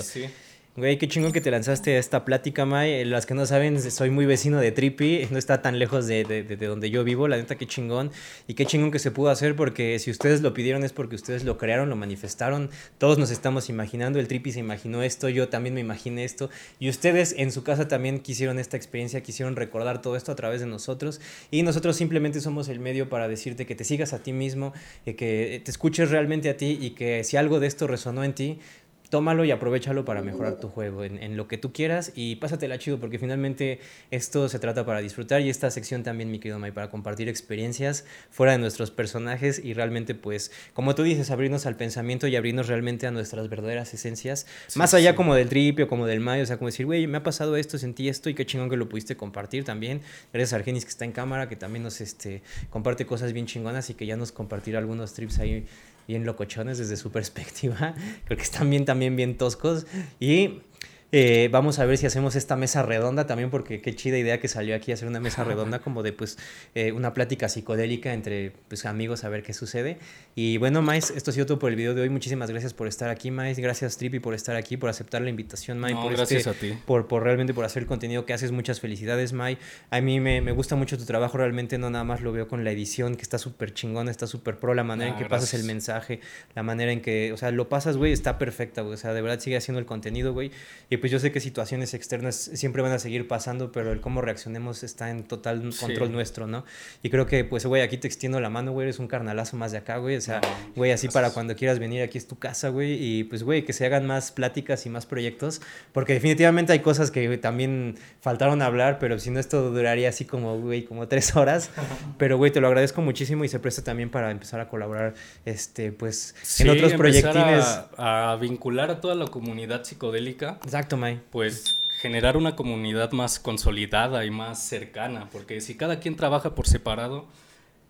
Güey, qué chingón que te lanzaste a esta plática, May. Las que no saben, soy muy vecino de Trippy, no está tan lejos de, de, de, donde yo vivo, la neta, qué chingón. Y qué chingón que se pudo hacer porque si ustedes lo pidieron es porque ustedes lo crearon, lo manifestaron. Todos nos estamos imaginando, el Trippy se imaginó esto, yo también me imaginé esto. Y ustedes en su casa también quisieron esta experiencia, quisieron recordar todo esto a través de nosotros. Y nosotros simplemente somos el medio para decirte que te sigas a ti mismo, que te escuches realmente a ti y que si algo de esto resonó en ti, tómalo y aprovechalo para mejorar tu juego en, en, lo que tú quieras y pásatela chido porque finalmente esto se trata para disfrutar y esta sección también, mi querido May, para compartir experiencias fuera de nuestros personajes y realmente pues, como tú dices, abrirnos al pensamiento y abrirnos realmente a nuestras verdaderas esencias, más allá como del tripio, como del May, o sea, como decir, güey, me ha pasado esto, sentí esto y qué chingón que lo pudiste compartir también. Gracias a Argenis que está en cámara, que también nos este, comparte cosas bien chingonas y que ya nos compartirá algunos trips ahí bien locochones desde su perspectiva. Creo que están bien, también bien toscos. Y eh, vamos a ver si hacemos esta mesa redonda también, porque qué chida idea que salió aquí hacer una mesa redonda, como de pues eh, una plática psicodélica entre pues, amigos a ver qué sucede. Y bueno, Mais, esto ha sido todo por el video de hoy. Muchísimas gracias por estar aquí, Mais. Gracias, Trippy, por estar aquí, por aceptar la invitación, Mai. por gracias este, a ti. Por, por realmente por hacer el contenido que haces. Muchas felicidades, Mai. A mí me, me gusta mucho tu trabajo, realmente no nada más lo veo con la edición, que está súper chingona, está súper pro, la manera en que pasas el mensaje, la manera en que, o sea, lo pasas, güey, está perfecta, güey. O sea, de verdad sigue haciendo el contenido, güey. Y pues yo sé que situaciones externas siempre van a seguir pasando, pero el cómo reaccionemos está en total control nuestro, ¿no? Y creo que, pues, güey, aquí te extiendo la mano, güey, eres un carnalazo más de acá, güey. O sea, güey, así para cuando quieras venir, aquí es tu casa, güey. Y pues, güey, que se hagan más pláticas y más proyectos, porque definitivamente hay cosas que también faltaron hablar, pero si no, esto duraría así como, güey, como tres horas. Pero, güey, te lo agradezco muchísimo y se presta también para empezar a colaborar, este, pues, en otros proyectines. A, a vincular a toda la comunidad psicodélica. Exacto, May pues generar una comunidad más consolidada y más cercana, porque si cada quien trabaja por separado,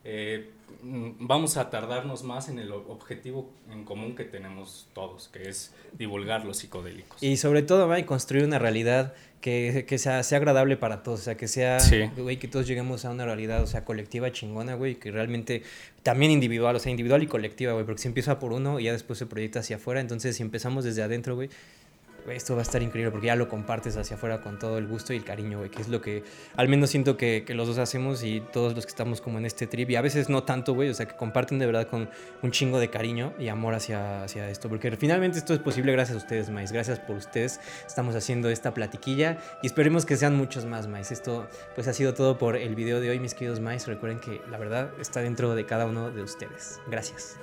eh, vamos a tardarnos más en el objetivo en común que tenemos todos, que es divulgar los psicodélicos. Y sobre todo, a construir una realidad que, que sea, sea, agradable para todos, o sea, que sea, güey, que todos lleguemos a una realidad, o sea, colectiva chingona, güey, que realmente también individual, o sea, individual y colectiva, güey, porque si empieza por uno y ya después se proyecta hacia afuera, entonces si empezamos desde adentro, güey, esto va a estar increíble porque ya lo compartes hacia afuera con todo el gusto y el cariño, güey, que es lo que al menos siento que, que, los dos hacemos y todos los que estamos como en este trip y a veces no tanto, güey, o sea, que comparten de verdad con un chingo de cariño y amor hacia, hacia esto, porque finalmente esto es posible gracias a ustedes, Mais, gracias por ustedes, estamos haciendo esta platiquilla y esperemos que sean muchos más, Mais. Esto pues ha sido todo por el video de hoy, mis queridos Mais, recuerden que la verdad está dentro de cada uno de ustedes. Gracias.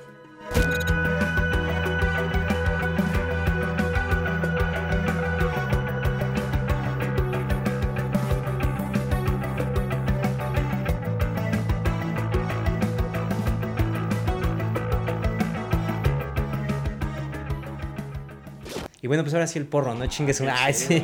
Y bueno, pues ahora sí el porro, ¿no? Chingues una. Ay, sí.